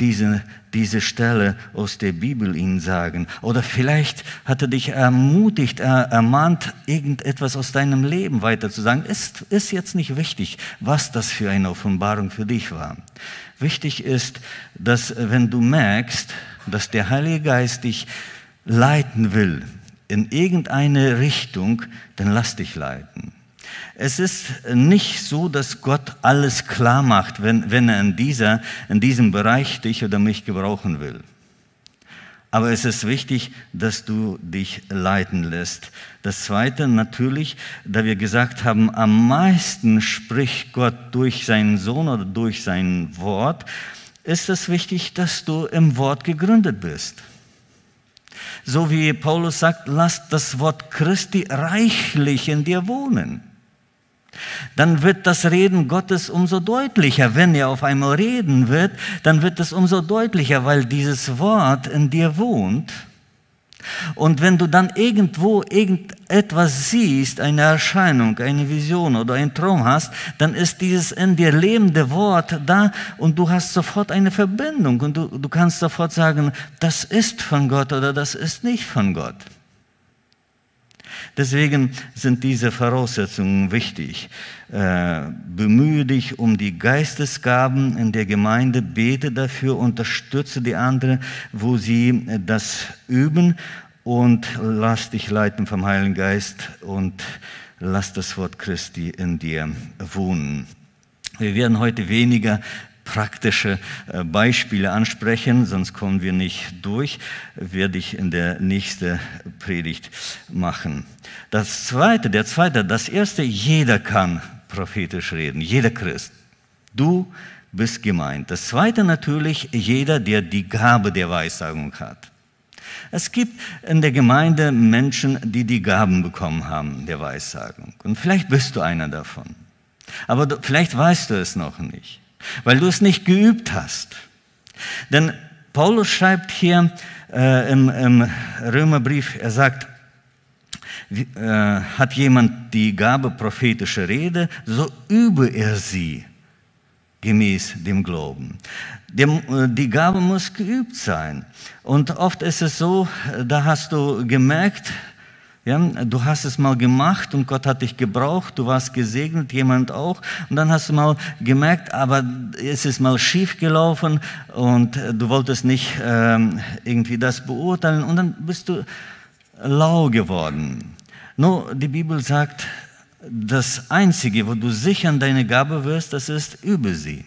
diese, diese Stelle aus der Bibel ihnen sagen. Oder vielleicht hat er dich ermutigt, ermahnt, irgendetwas aus deinem Leben weiter zu sagen. Ist, ist jetzt nicht wichtig, was das für eine Offenbarung für dich war. Wichtig ist, dass wenn du merkst, dass der Heilige Geist dich leiten will in irgendeine Richtung, dann lass dich leiten. Es ist nicht so, dass Gott alles klar macht, wenn, wenn er in, dieser, in diesem Bereich dich oder mich gebrauchen will. Aber es ist wichtig, dass du dich leiten lässt. Das Zweite natürlich, da wir gesagt haben, am meisten spricht Gott durch seinen Sohn oder durch sein Wort, ist es wichtig, dass du im Wort gegründet bist. So wie Paulus sagt, lass das Wort Christi reichlich in dir wohnen dann wird das Reden Gottes umso deutlicher. Wenn er auf einmal reden wird, dann wird es umso deutlicher, weil dieses Wort in dir wohnt. Und wenn du dann irgendwo irgendetwas siehst, eine Erscheinung, eine Vision oder einen Traum hast, dann ist dieses in dir lebende Wort da und du hast sofort eine Verbindung und du, du kannst sofort sagen, das ist von Gott oder das ist nicht von Gott. Deswegen sind diese Voraussetzungen wichtig. Äh, bemühe dich um die Geistesgaben in der Gemeinde, bete dafür, unterstütze die anderen, wo sie das üben und lass dich leiten vom Heiligen Geist und lass das Wort Christi in dir wohnen. Wir werden heute weniger praktische äh, Beispiele ansprechen, sonst kommen wir nicht durch, werde ich in der nächsten Predigt machen. Das zweite, der zweite, das erste, jeder kann prophetisch reden, jeder Christ. Du bist gemeint. Das zweite natürlich, jeder, der die Gabe der Weissagung hat. Es gibt in der Gemeinde Menschen, die die Gaben bekommen haben der Weissagung. Und vielleicht bist du einer davon. Aber vielleicht weißt du es noch nicht weil du es nicht geübt hast. Denn Paulus schreibt hier äh, im, im, Römerbrief, er sagt, äh, hat jemand die Gabe prophetische Rede, so übe er sie gemäß dem Glauben. Äh, die Gabe muss geübt sein. Und oft ist es so, da hast du gemerkt, ja, du hast es mal gemacht und Gott hat dich gebraucht, du warst gesegnet, jemand auch. Und dann hast du mal gemerkt, aber es ist mal schief gelaufen und du wolltest nicht ähm, irgendwie das beurteilen und dann bist du lau geworden. Nur die Bibel sagt, das Einzige, wo du sicher an deine Gabe wirst, das ist über sie.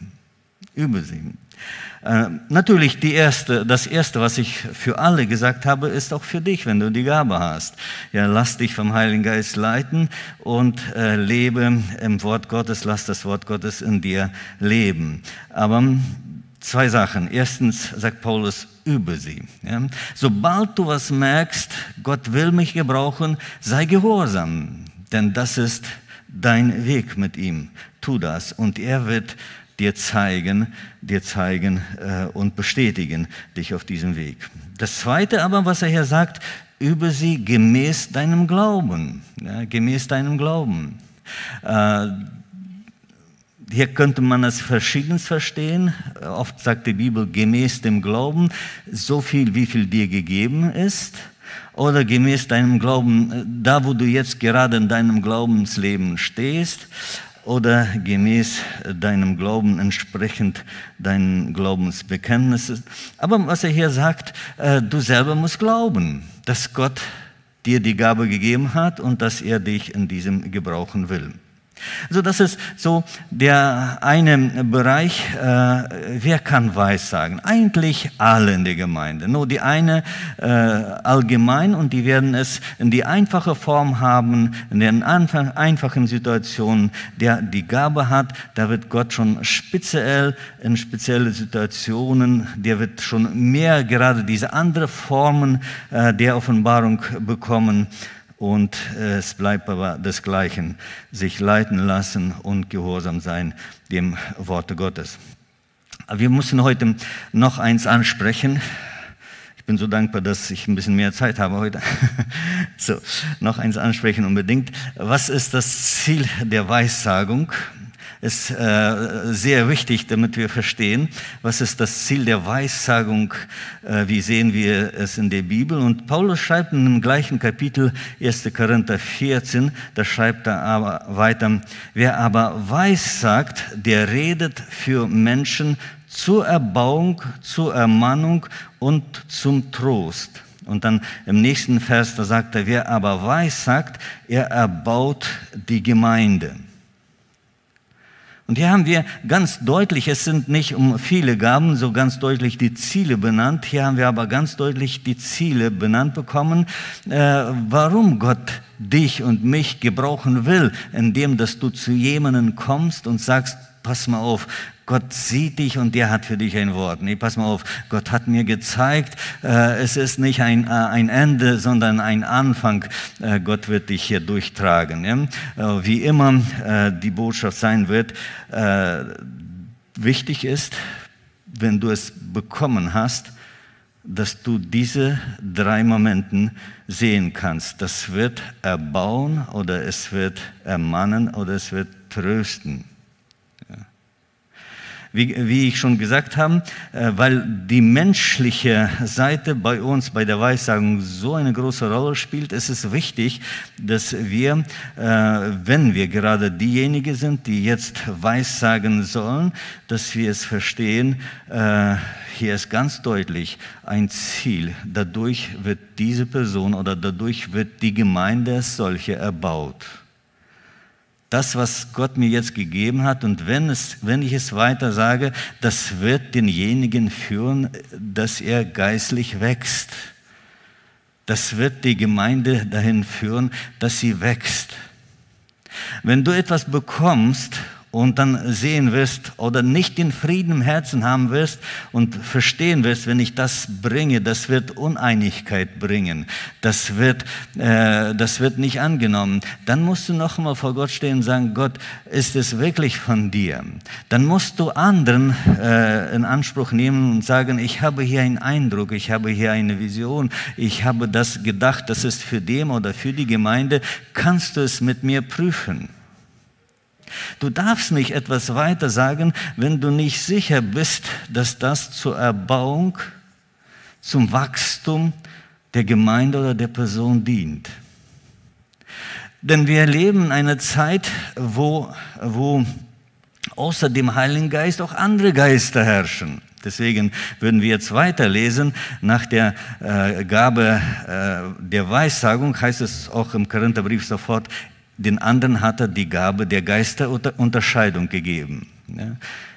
Über sie. Äh, natürlich die erste, das Erste, was ich für alle gesagt habe, ist auch für dich, wenn du die Gabe hast. Ja, lass dich vom Heiligen Geist leiten und äh, lebe im Wort Gottes, lass das Wort Gottes in dir leben. Aber zwei Sachen. Erstens sagt Paulus, übe sie. Ja? Sobald du was merkst, Gott will mich gebrauchen, sei gehorsam, denn das ist dein Weg mit ihm. Tu das und er wird dir zeigen, dir zeigen äh, und bestätigen dich auf diesem Weg. Das Zweite aber, was er hier sagt, über sie gemäß deinem Glauben, ja, gemäß deinem Glauben. Äh, hier könnte man es verschiedens verstehen. Oft sagt die Bibel gemäß dem Glauben, so viel, wie viel dir gegeben ist. Oder gemäß deinem Glauben, äh, da wo du jetzt gerade in deinem Glaubensleben stehst oder gemäß deinem Glauben entsprechend deinen Glaubensbekenntnissen. Aber was er hier sagt, äh, du selber musst glauben, dass Gott dir die Gabe gegeben hat und dass er dich in diesem gebrauchen will. Also das ist so der eine Bereich, äh, wer kann Weissagen? Eigentlich alle in der Gemeinde. Nur die eine äh, allgemein und die werden es in die einfache Form haben, in den einfachen Situationen, der die Gabe hat, da wird Gott schon speziell in spezielle Situationen, der wird schon mehr gerade diese andere Formen äh, der Offenbarung bekommen und äh, es bleibt aber das Gleiche, sich leiten lassen und gehorsam sein dem Worte Gottes. Wir müssen heute noch eins ansprechen. Ich bin so dankbar, dass ich ein bisschen mehr Zeit habe heute. [laughs] so, noch eins ansprechen unbedingt. Was ist das Ziel der Weissagung? Ist äh, sehr wichtig, damit wir verstehen, was ist das Ziel der Weissagung, äh, wie sehen wir es in der Bibel. Und Paulus schreibt in dem gleichen Kapitel 1. Korinther 14, da schreibt er aber weiter, wer aber weissagt, der redet für Menschen zur Erbauung, zur Ermahnung und zum Trost. Und dann im nächsten Vers, da sagt er, wer aber weissagt, er erbaut die Gemeinde. Und hier haben wir ganz deutlich, es sind nicht um viele Gaben so ganz deutlich die Ziele benannt, hier haben wir aber ganz deutlich die Ziele benannt bekommen, äh, warum Gott dich und mich gebrauchen will, indem dass du zu jemandem kommst und sagst, pass mal auf, Gott sieht dich und der hat für dich ein Wort. Nee, pass mal auf, Gott hat mir gezeigt, äh, es ist nicht ein, äh, ein Ende, sondern ein Anfang. Äh, Gott wird dich hier durchtragen. Ja? Äh, wie immer äh, die Botschaft sein wird, äh, wichtig ist, wenn du es bekommen hast, dass du diese drei Momenten sehen kannst. Das wird erbauen oder es wird ermannen oder es wird trösten. Wie, wie ich schon gesagt habe, äh, weil die menschliche Seite bei uns bei der Weissagung so eine große Rolle spielt, ist es wichtig, dass wir, äh, wenn wir gerade diejenigen sind, die jetzt Weissagen sollen, dass wir es verstehen, äh, hier ist ganz deutlich ein Ziel. Dadurch wird diese Person oder dadurch wird die Gemeinde als solche erbaut das, was Gott mir jetzt gegeben hat, und wenn, es, wenn ich es weiter sage, das wird denjenigen führen, dass er geistlich wächst. Das wird die Gemeinde dahin führen, dass sie wächst. Wenn du etwas bekommst und dann sehen wirst oder nicht den Frieden im Herzen haben wirst und verstehen wirst, wenn ich das bringe, das wird Uneinigkeit bringen, das wird, äh, das wird nicht angenommen, dann musst du noch einmal vor Gott stehen und sagen, Gott, ist es wirklich von dir? Dann musst du anderen äh, in Anspruch nehmen und sagen, ich habe hier einen Eindruck, ich habe hier eine Vision, ich habe das gedacht, das ist für dem oder für die Gemeinde, kannst du es mit mir prüfen? Du darfst nicht etwas weiter sagen, wenn du nicht sicher bist, dass das zur Erbauung, zum Wachstum der Gemeinde oder der Person dient. Denn wir erleben eine Zeit, wo, wo außer dem Heiligen Geist auch andere Geister herrschen. Deswegen würden wir jetzt weiterlesen. Nach der äh, Gabe äh, der Weissagung heißt es auch im Korintherbrief sofort, den anderen hat er die Gabe der Geisterunterscheidung gegeben.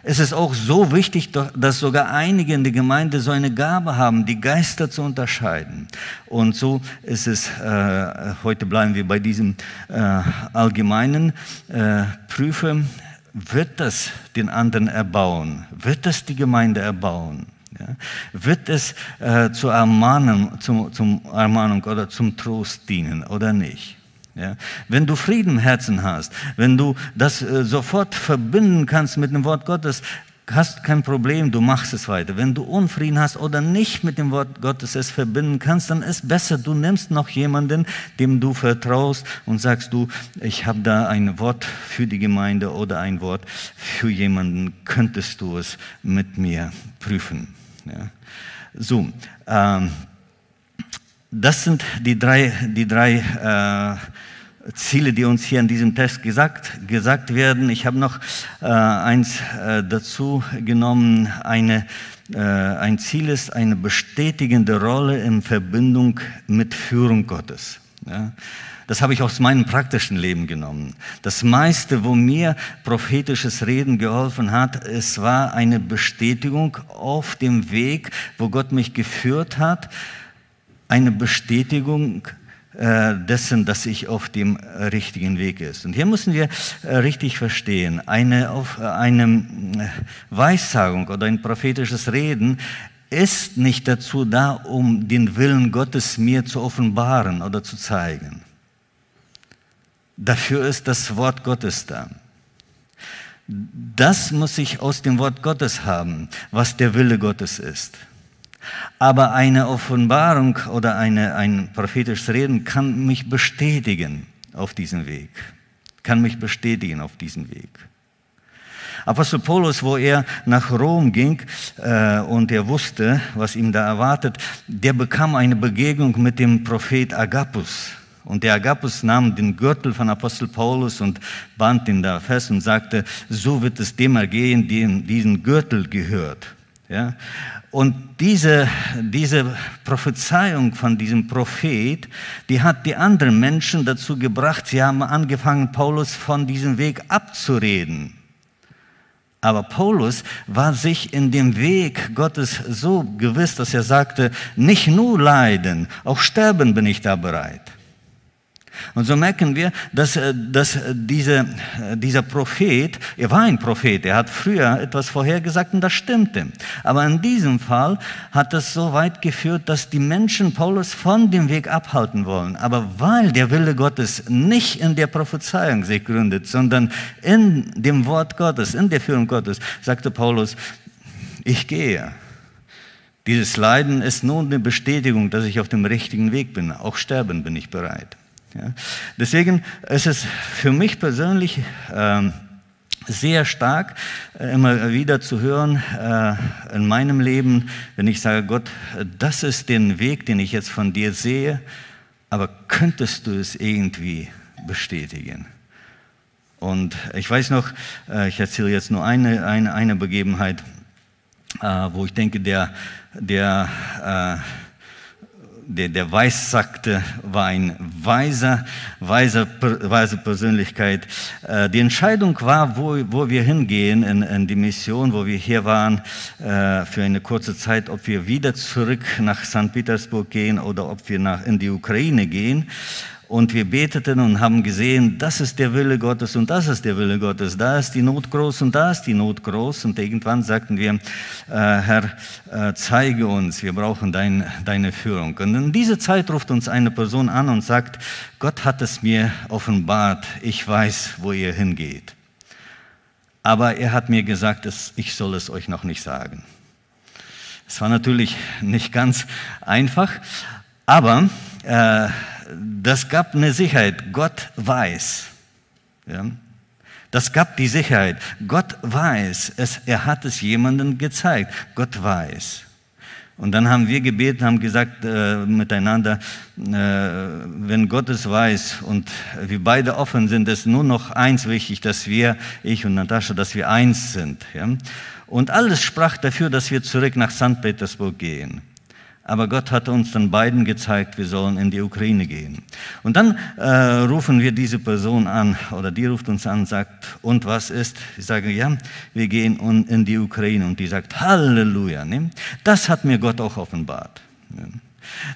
Es ist auch so wichtig, dass sogar einige in der Gemeinde so eine Gabe haben, die Geister zu unterscheiden. Und so ist es, äh, heute bleiben wir bei diesem äh, allgemeinen äh, Prüfe, wird das den anderen erbauen? Wird das die Gemeinde erbauen? Ja? Wird es äh, zur Ermahnung, zum, zum Ermahnung oder zum Trost dienen oder nicht? Ja? Wenn du Frieden im Herzen hast, wenn du das äh, sofort verbinden kannst mit dem Wort Gottes, hast kein Problem, du machst es weiter. Wenn du Unfrieden hast oder nicht mit dem Wort Gottes es verbinden kannst, dann ist besser, du nimmst noch jemanden, dem du vertraust und sagst du, ich habe da ein Wort für die Gemeinde oder ein Wort für jemanden, könntest du es mit mir prüfen. Ja. So, ähm, das sind die drei, die drei äh, Ziele, die uns hier in diesem Text gesagt, gesagt werden. Ich habe noch äh, eins äh, dazu genommen. Eine, äh, ein Ziel ist eine bestätigende Rolle in Verbindung mit Führung Gottes. Ja? Das habe ich aus meinem praktischen Leben genommen. Das meiste, wo mir prophetisches Reden geholfen hat, es war eine Bestätigung auf dem Weg, wo Gott mich geführt hat, eine Bestätigung äh, dessen, dass ich auf dem richtigen Weg ist. Und hier müssen wir äh, richtig verstehen, eine, auf, äh, eine Weissagung oder ein prophetisches Reden ist nicht dazu da, um den Willen Gottes mir zu offenbaren oder zu zeigen. Dafür ist das Wort Gottes da. Das muss ich aus dem Wort Gottes haben, was der Wille Gottes ist. Aber eine Offenbarung oder eine, ein prophetisches Reden kann mich bestätigen auf diesem Weg. Kann mich bestätigen auf diesem Weg. Apostel Paulus, wo er nach Rom ging äh, und er wusste, was ihm da erwartet, der bekam eine Begegnung mit dem Prophet Agapus. Und der Agapus nahm den Gürtel von Apostel Paulus und band ihn da fest und sagte, so wird es dem ergehen, dem diesen Gürtel gehört. Ja? Und diese, diese Prophezeiung von diesem Prophet, die hat die anderen Menschen dazu gebracht, sie haben angefangen, Paulus von diesem Weg abzureden. Aber Paulus war sich in dem Weg Gottes so gewiss, dass er sagte, nicht nur leiden, auch sterben bin ich da bereit. Und so merken wir, dass, äh, dass diese, äh, dieser Prophet, er war ein Prophet, er hat früher etwas vorhergesagt und das stimmte. Aber in diesem Fall hat es so weit geführt, dass die Menschen Paulus von dem Weg abhalten wollen. Aber weil der Wille Gottes nicht in der Prophezeiung sich gründet, sondern in dem Wort Gottes, in der Führung Gottes, sagte Paulus, ich gehe. Dieses Leiden ist nun eine Bestätigung, dass ich auf dem richtigen Weg bin. Auch sterben bin ich bereit. Ja. Deswegen ist es für mich persönlich äh, sehr stark, äh, immer wieder zu hören äh, in meinem Leben, wenn ich sage, Gott, das ist den Weg, den ich jetzt von dir sehe, aber könntest du es irgendwie bestätigen? Und ich weiß noch, äh, ich erzähle jetzt nur eine, eine, eine Begebenheit, äh, wo ich denke, der, der äh, der, der Weissagte war ein weiser, weiser, weise Persönlichkeit. Äh, die Entscheidung war, wo, wo wir hingehen in, in die Mission, wo wir hier waren, äh, für eine kurze Zeit, ob wir wieder zurück nach St. Petersburg gehen oder ob wir nach, in die Ukraine gehen. Und wir beteten und haben gesehen, das ist der Wille Gottes und das ist der Wille Gottes. Da ist die Not groß und da ist die Not groß. Und irgendwann sagten wir, äh, Herr, äh, zeige uns, wir brauchen dein, deine Führung. Und in dieser Zeit ruft uns eine Person an und sagt, Gott hat es mir offenbart, ich weiß, wo ihr hingeht. Aber er hat mir gesagt, ich soll es euch noch nicht sagen. Es war natürlich nicht ganz einfach, aber äh, das gab eine Sicherheit. Gott weiß. Ja? Das gab die Sicherheit. Gott weiß. Es, er hat es jemandem gezeigt. Gott weiß. Und dann haben wir gebeten, haben gesagt äh, miteinander, äh, wenn Gott es weiß und wir beide offen sind, ist nur noch eins wichtig, dass wir, ich und Natascha, dass wir eins sind. Ja? Und alles sprach dafür, dass wir zurück nach St. Petersburg gehen. Aber Gott hat uns dann beiden gezeigt, wir sollen in die Ukraine gehen. Und dann äh, rufen wir diese Person an, oder die ruft uns an, sagt, und was ist? Ich sage, ja, wir gehen in die Ukraine. Und die sagt, Halleluja. Ne? Das hat mir Gott auch offenbart.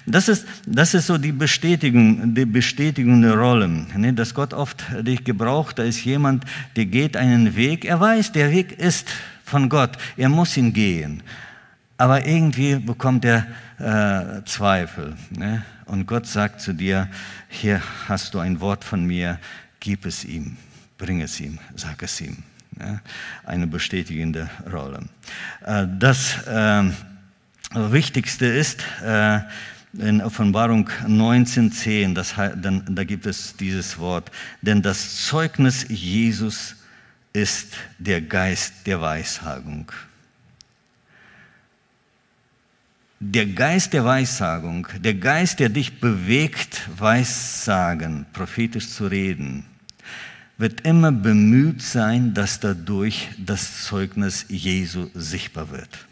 Das ist, das ist so die Bestätigung, die bestätigende Rolle, ne? dass Gott oft dich gebraucht. Da ist jemand, der geht einen Weg. Er weiß, der Weg ist von Gott. Er muss ihn gehen. Aber irgendwie bekommt er äh, Zweifel. Ne? Und Gott sagt zu dir, hier hast du ein Wort von mir, gib es ihm, bring es ihm, sag es ihm. Ne? Eine bestätigende Rolle. Äh, das äh, Wichtigste ist, äh, in Offenbarung 19.10, das, da gibt es dieses Wort, denn das Zeugnis Jesus ist der Geist der Weissagung. Der Geist der Weissagung, der Geist, der dich bewegt, Weissagen, prophetisch zu reden, wird immer bemüht sein, dass dadurch das Zeugnis Jesu sichtbar wird.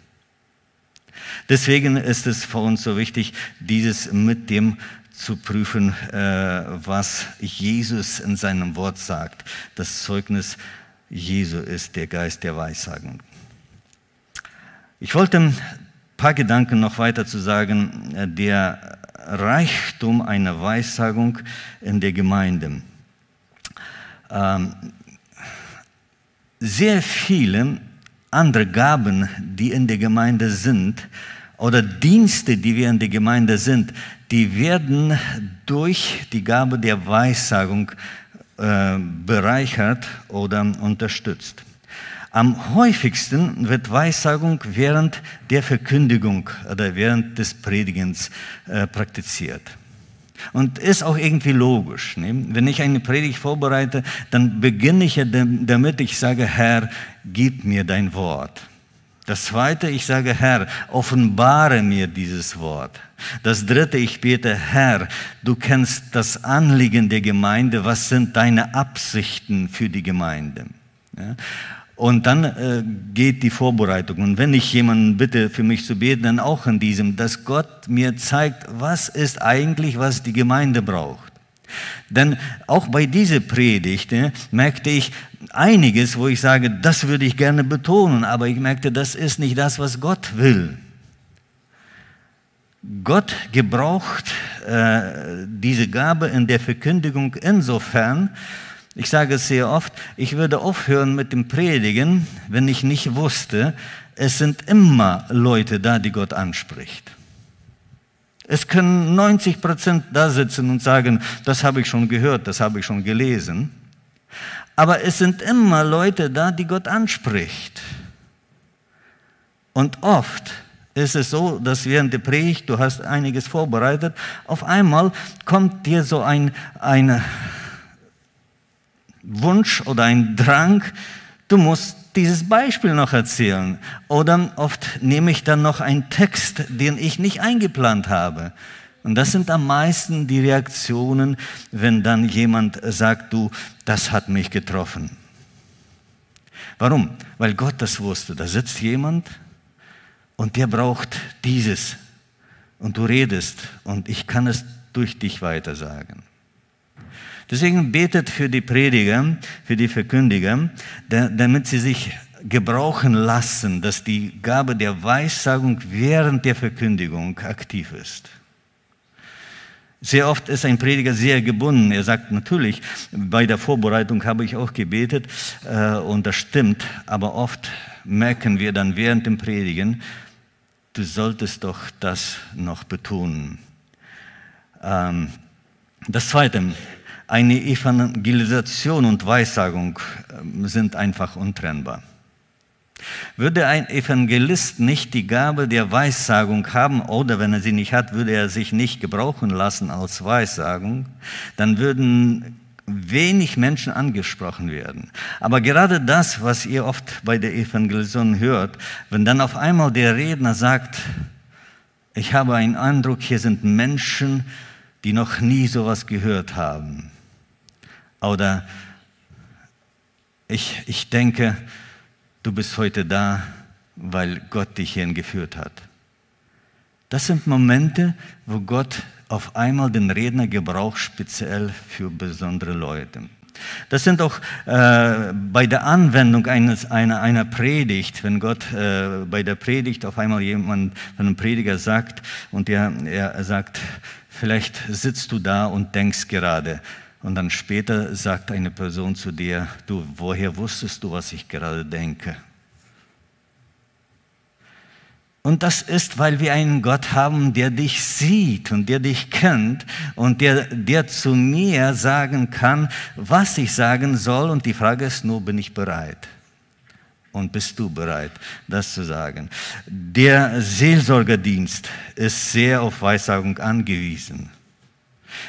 Deswegen ist es für uns so wichtig, dieses mit dem zu prüfen, äh, was Jesus in seinem Wort sagt. Das Zeugnis Jesu ist der Geist der Weissagung. Ich wollte paar Gedanken noch weiter zu sagen. Der Reichtum einer Weissagung in der Gemeinde. Ähm, sehr viele andere Gaben, die in der Gemeinde sind, oder Dienste, die wir in der Gemeinde sind, die werden durch die Gabe der Weissagung äh, bereichert oder unterstützt. Am häufigsten wird Weissagung während der Verkündigung oder während des Predigens äh, praktiziert. Und ist auch irgendwie logisch. Ne? Wenn ich eine Predigt vorbereite, dann beginne ich damit, ich sage, Herr, gib mir dein Wort. Das zweite, ich sage, Herr, offenbare mir dieses Wort. Das dritte, ich bete, Herr, du kennst das Anliegen der Gemeinde, was sind deine Absichten für die Gemeinde? Ja? Und dann äh, geht die Vorbereitung. Und wenn ich jemanden bitte, für mich zu beten, dann auch in diesem, dass Gott mir zeigt, was ist eigentlich, was die Gemeinde braucht. Denn auch bei dieser Predigt ne, merkte ich einiges, wo ich sage, das würde ich gerne betonen, aber ich merkte, das ist nicht das, was Gott will. Gott gebraucht äh, diese Gabe in der Verkündigung insofern, ich sage es sehr oft, ich würde aufhören mit dem Predigen, wenn ich nicht wusste, es sind immer Leute da, die Gott anspricht. Es können 90 Prozent da sitzen und sagen, das habe ich schon gehört, das habe ich schon gelesen. Aber es sind immer Leute da, die Gott anspricht. Und oft ist es so, dass während der Predigt, du hast einiges vorbereitet, auf einmal kommt dir so ein, ein Wunsch oder ein Drang, du musst dieses Beispiel noch erzählen. Oder oft nehme ich dann noch einen Text, den ich nicht eingeplant habe. Und das sind am meisten die Reaktionen, wenn dann jemand sagt, du, das hat mich getroffen. Warum? Weil Gott das wusste. Da sitzt jemand und der braucht dieses. Und du redest und ich kann es durch dich weitersagen. Deswegen betet für die Prediger, für die Verkündiger, damit sie sich gebrauchen lassen, dass die Gabe der Weissagung während der Verkündigung aktiv ist. Sehr oft ist ein Prediger sehr gebunden. Er sagt natürlich, bei der Vorbereitung habe ich auch gebetet äh, und das stimmt, aber oft merken wir dann während dem Predigen, du solltest doch das noch betonen. Ähm, das Zweite, eine Evangelisation und Weissagung ähm, sind einfach untrennbar. Würde ein Evangelist nicht die Gabe der Weissagung haben oder wenn er sie nicht hat, würde er sich nicht gebrauchen lassen als Weissagung, dann würden wenig Menschen angesprochen werden. Aber gerade das, was ihr oft bei der Evangelisation hört, wenn dann auf einmal der Redner sagt, ich habe einen Eindruck, hier sind Menschen, die noch nie sowas gehört haben. Oder ich, ich denke, du bist heute da, weil Gott dich hierhin geführt hat. Das sind Momente, wo Gott auf einmal den Redner gebraucht, speziell für besondere Leute. Das sind auch äh, bei der Anwendung eines, einer, einer Predigt, wenn Gott äh, bei der Predigt auf einmal jemand, wenn ein Prediger sagt und er, er sagt, vielleicht sitzt du da und denkst gerade, und dann später sagt eine Person zu dir, du, woher wusstest du, was ich gerade denke? Und das ist, weil wir einen Gott haben, der dich sieht und der dich kennt und der, der zu mir sagen kann, was ich sagen soll. Und die Frage ist nur, bin ich bereit? Und bist du bereit, das zu sagen? Der Seelsorgerdienst ist sehr auf Weissagung angewiesen.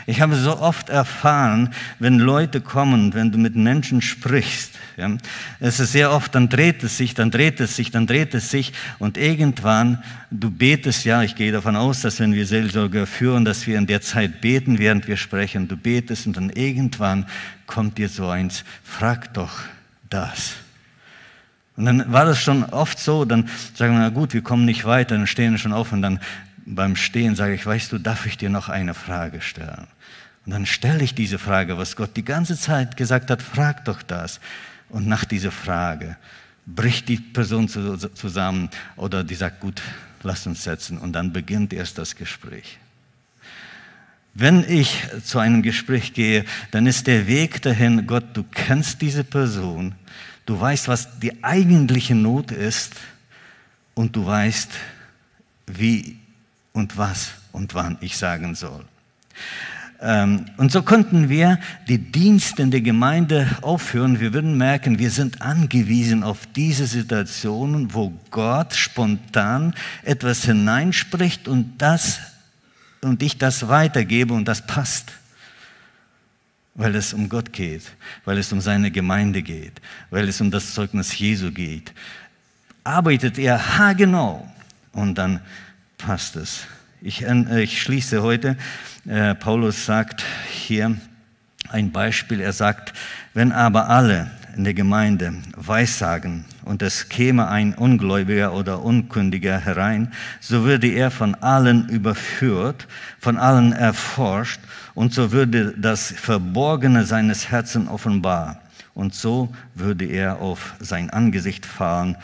Ich habe so oft erfahren, wenn Leute kommen, wenn du mit Menschen sprichst, ja, es ist sehr oft, dann dreht es sich, dann dreht es sich, dann dreht es sich und irgendwann, du betest, ja, ich gehe davon aus, dass wenn wir Seelsorge führen, dass wir in der Zeit beten, während wir sprechen, du betest und dann irgendwann kommt dir so eins, frag doch das. Und dann war das schon oft so, dann sagen wir, na gut, wir kommen nicht weiter, dann stehen wir schon auf und dann beim Stehen sage ich, weißt du, darf ich dir noch eine Frage stellen? Und dann stelle ich diese Frage, was Gott die ganze Zeit gesagt hat, frag doch das. Und nach dieser Frage bricht die Person zusammen oder die sagt, gut, lass uns setzen. Und dann beginnt erst das Gespräch. Wenn ich zu einem Gespräch gehe, dann ist der Weg dahin, Gott, du kennst diese Person, du weißt, was die eigentliche Not ist und du weißt, wie und was und wann ich sagen soll. Ähm, und so konnten wir die Dienste in der Gemeinde aufführen. Wir würden merken, wir sind angewiesen auf diese Situationen, wo Gott spontan etwas hineinspricht und das und ich das weitergebe und das passt. Weil es um Gott geht, weil es um seine Gemeinde geht, weil es um das Zeugnis Jesu geht. Arbeitet er haargenau und dann passt es. Ich, äh, ich schließe heute. Äh, Paulus sagt hier ein Beispiel. Er sagt, wenn aber alle in der Gemeinde Weissagen und es käme ein Ungläubiger oder Unkündiger herein, so würde er von allen überführt, von allen erforscht und so würde das Verborgene seines Herzens offenbar und so würde er auf sein Angesicht fallen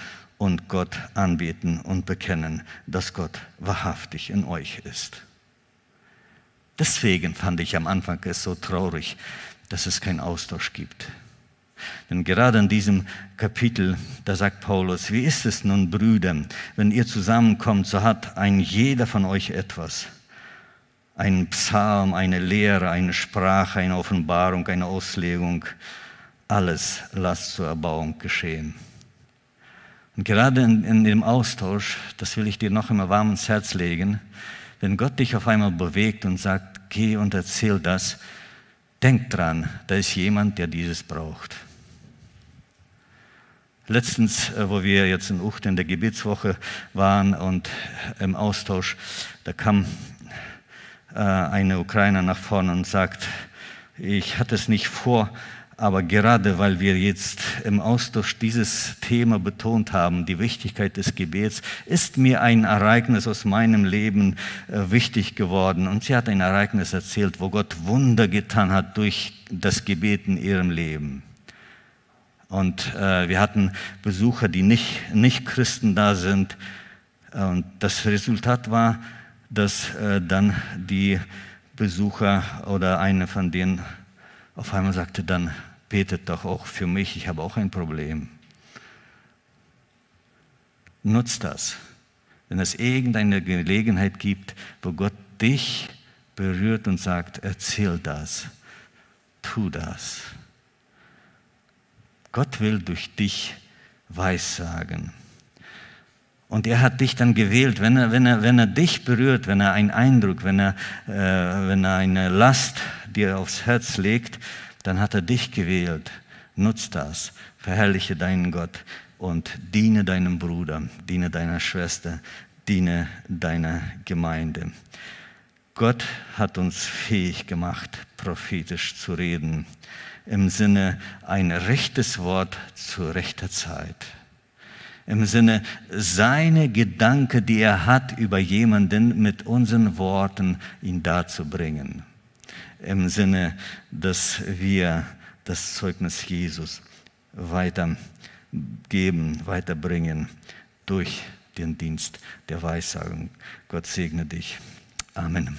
und Gott anbeten und bekennen, dass Gott wahrhaftig in euch ist. Deswegen fand ich am Anfang es so traurig, dass es keinen Austausch gibt. Denn gerade in diesem Kapitel, da sagt Paulus, wie ist es nun, Brüder, wenn ihr zusammenkommt, so hat ein jeder von euch etwas. Ein Psalm, eine Lehre, eine Sprache, eine Offenbarung, eine Auslegung. Alles lasst zur Erbauung geschehen. Und gerade in, in dem Austausch, das will ich dir noch immer warm ins Herz legen, wenn Gott dich auf einmal bewegt und sagt, geh und erzähl das, denk dran, da ist jemand, der dieses braucht. Letztens, äh, wo wir jetzt in Ucht in der Gebetswoche waren und im Austausch, da kam äh, eine Ukrainer nach vorne und sagt, ich hatte es nicht vor, aber gerade weil wir jetzt im Austausch dieses Thema betont haben, die Wichtigkeit des Gebets, ist mir ein Ereignis aus meinem Leben äh, wichtig geworden. Und sie hat ein Ereignis erzählt, wo Gott Wunder getan hat durch das Gebet in ihrem Leben. Und äh, wir hatten Besucher, die nicht, nicht Christen da sind. Und das Resultat war, dass äh, dann die Besucher oder eine von denen auf einmal sagte dann, betet doch auch für mich, ich habe auch ein Problem. Nutzt das. Wenn es irgendeine Gelegenheit gibt, wo Gott dich berührt und sagt, erzähl das, tu das. Gott will durch dich Weissagen. Und er hat dich dann gewählt, wenn er, wenn er, wenn er dich berührt, wenn er einen Eindruck, wenn er, äh, wenn er eine Last dir aufs Herz legt, dann hat er dich gewählt. Nutz das, verherrliche deinen Gott und diene deinem Bruder, diene deiner Schwester, diene deiner Gemeinde. Gott hat uns fähig gemacht, prophetisch zu reden, im Sinne ein rechtes Wort zu rechter Zeit im Sinne seine Gedanken, die er hat über jemanden, mit unseren Worten ihn darzubringen. Im Sinne, dass wir das Zeugnis Jesus weitergeben, weiterbringen durch den Dienst der Weissagung. Gott segne dich. Amen.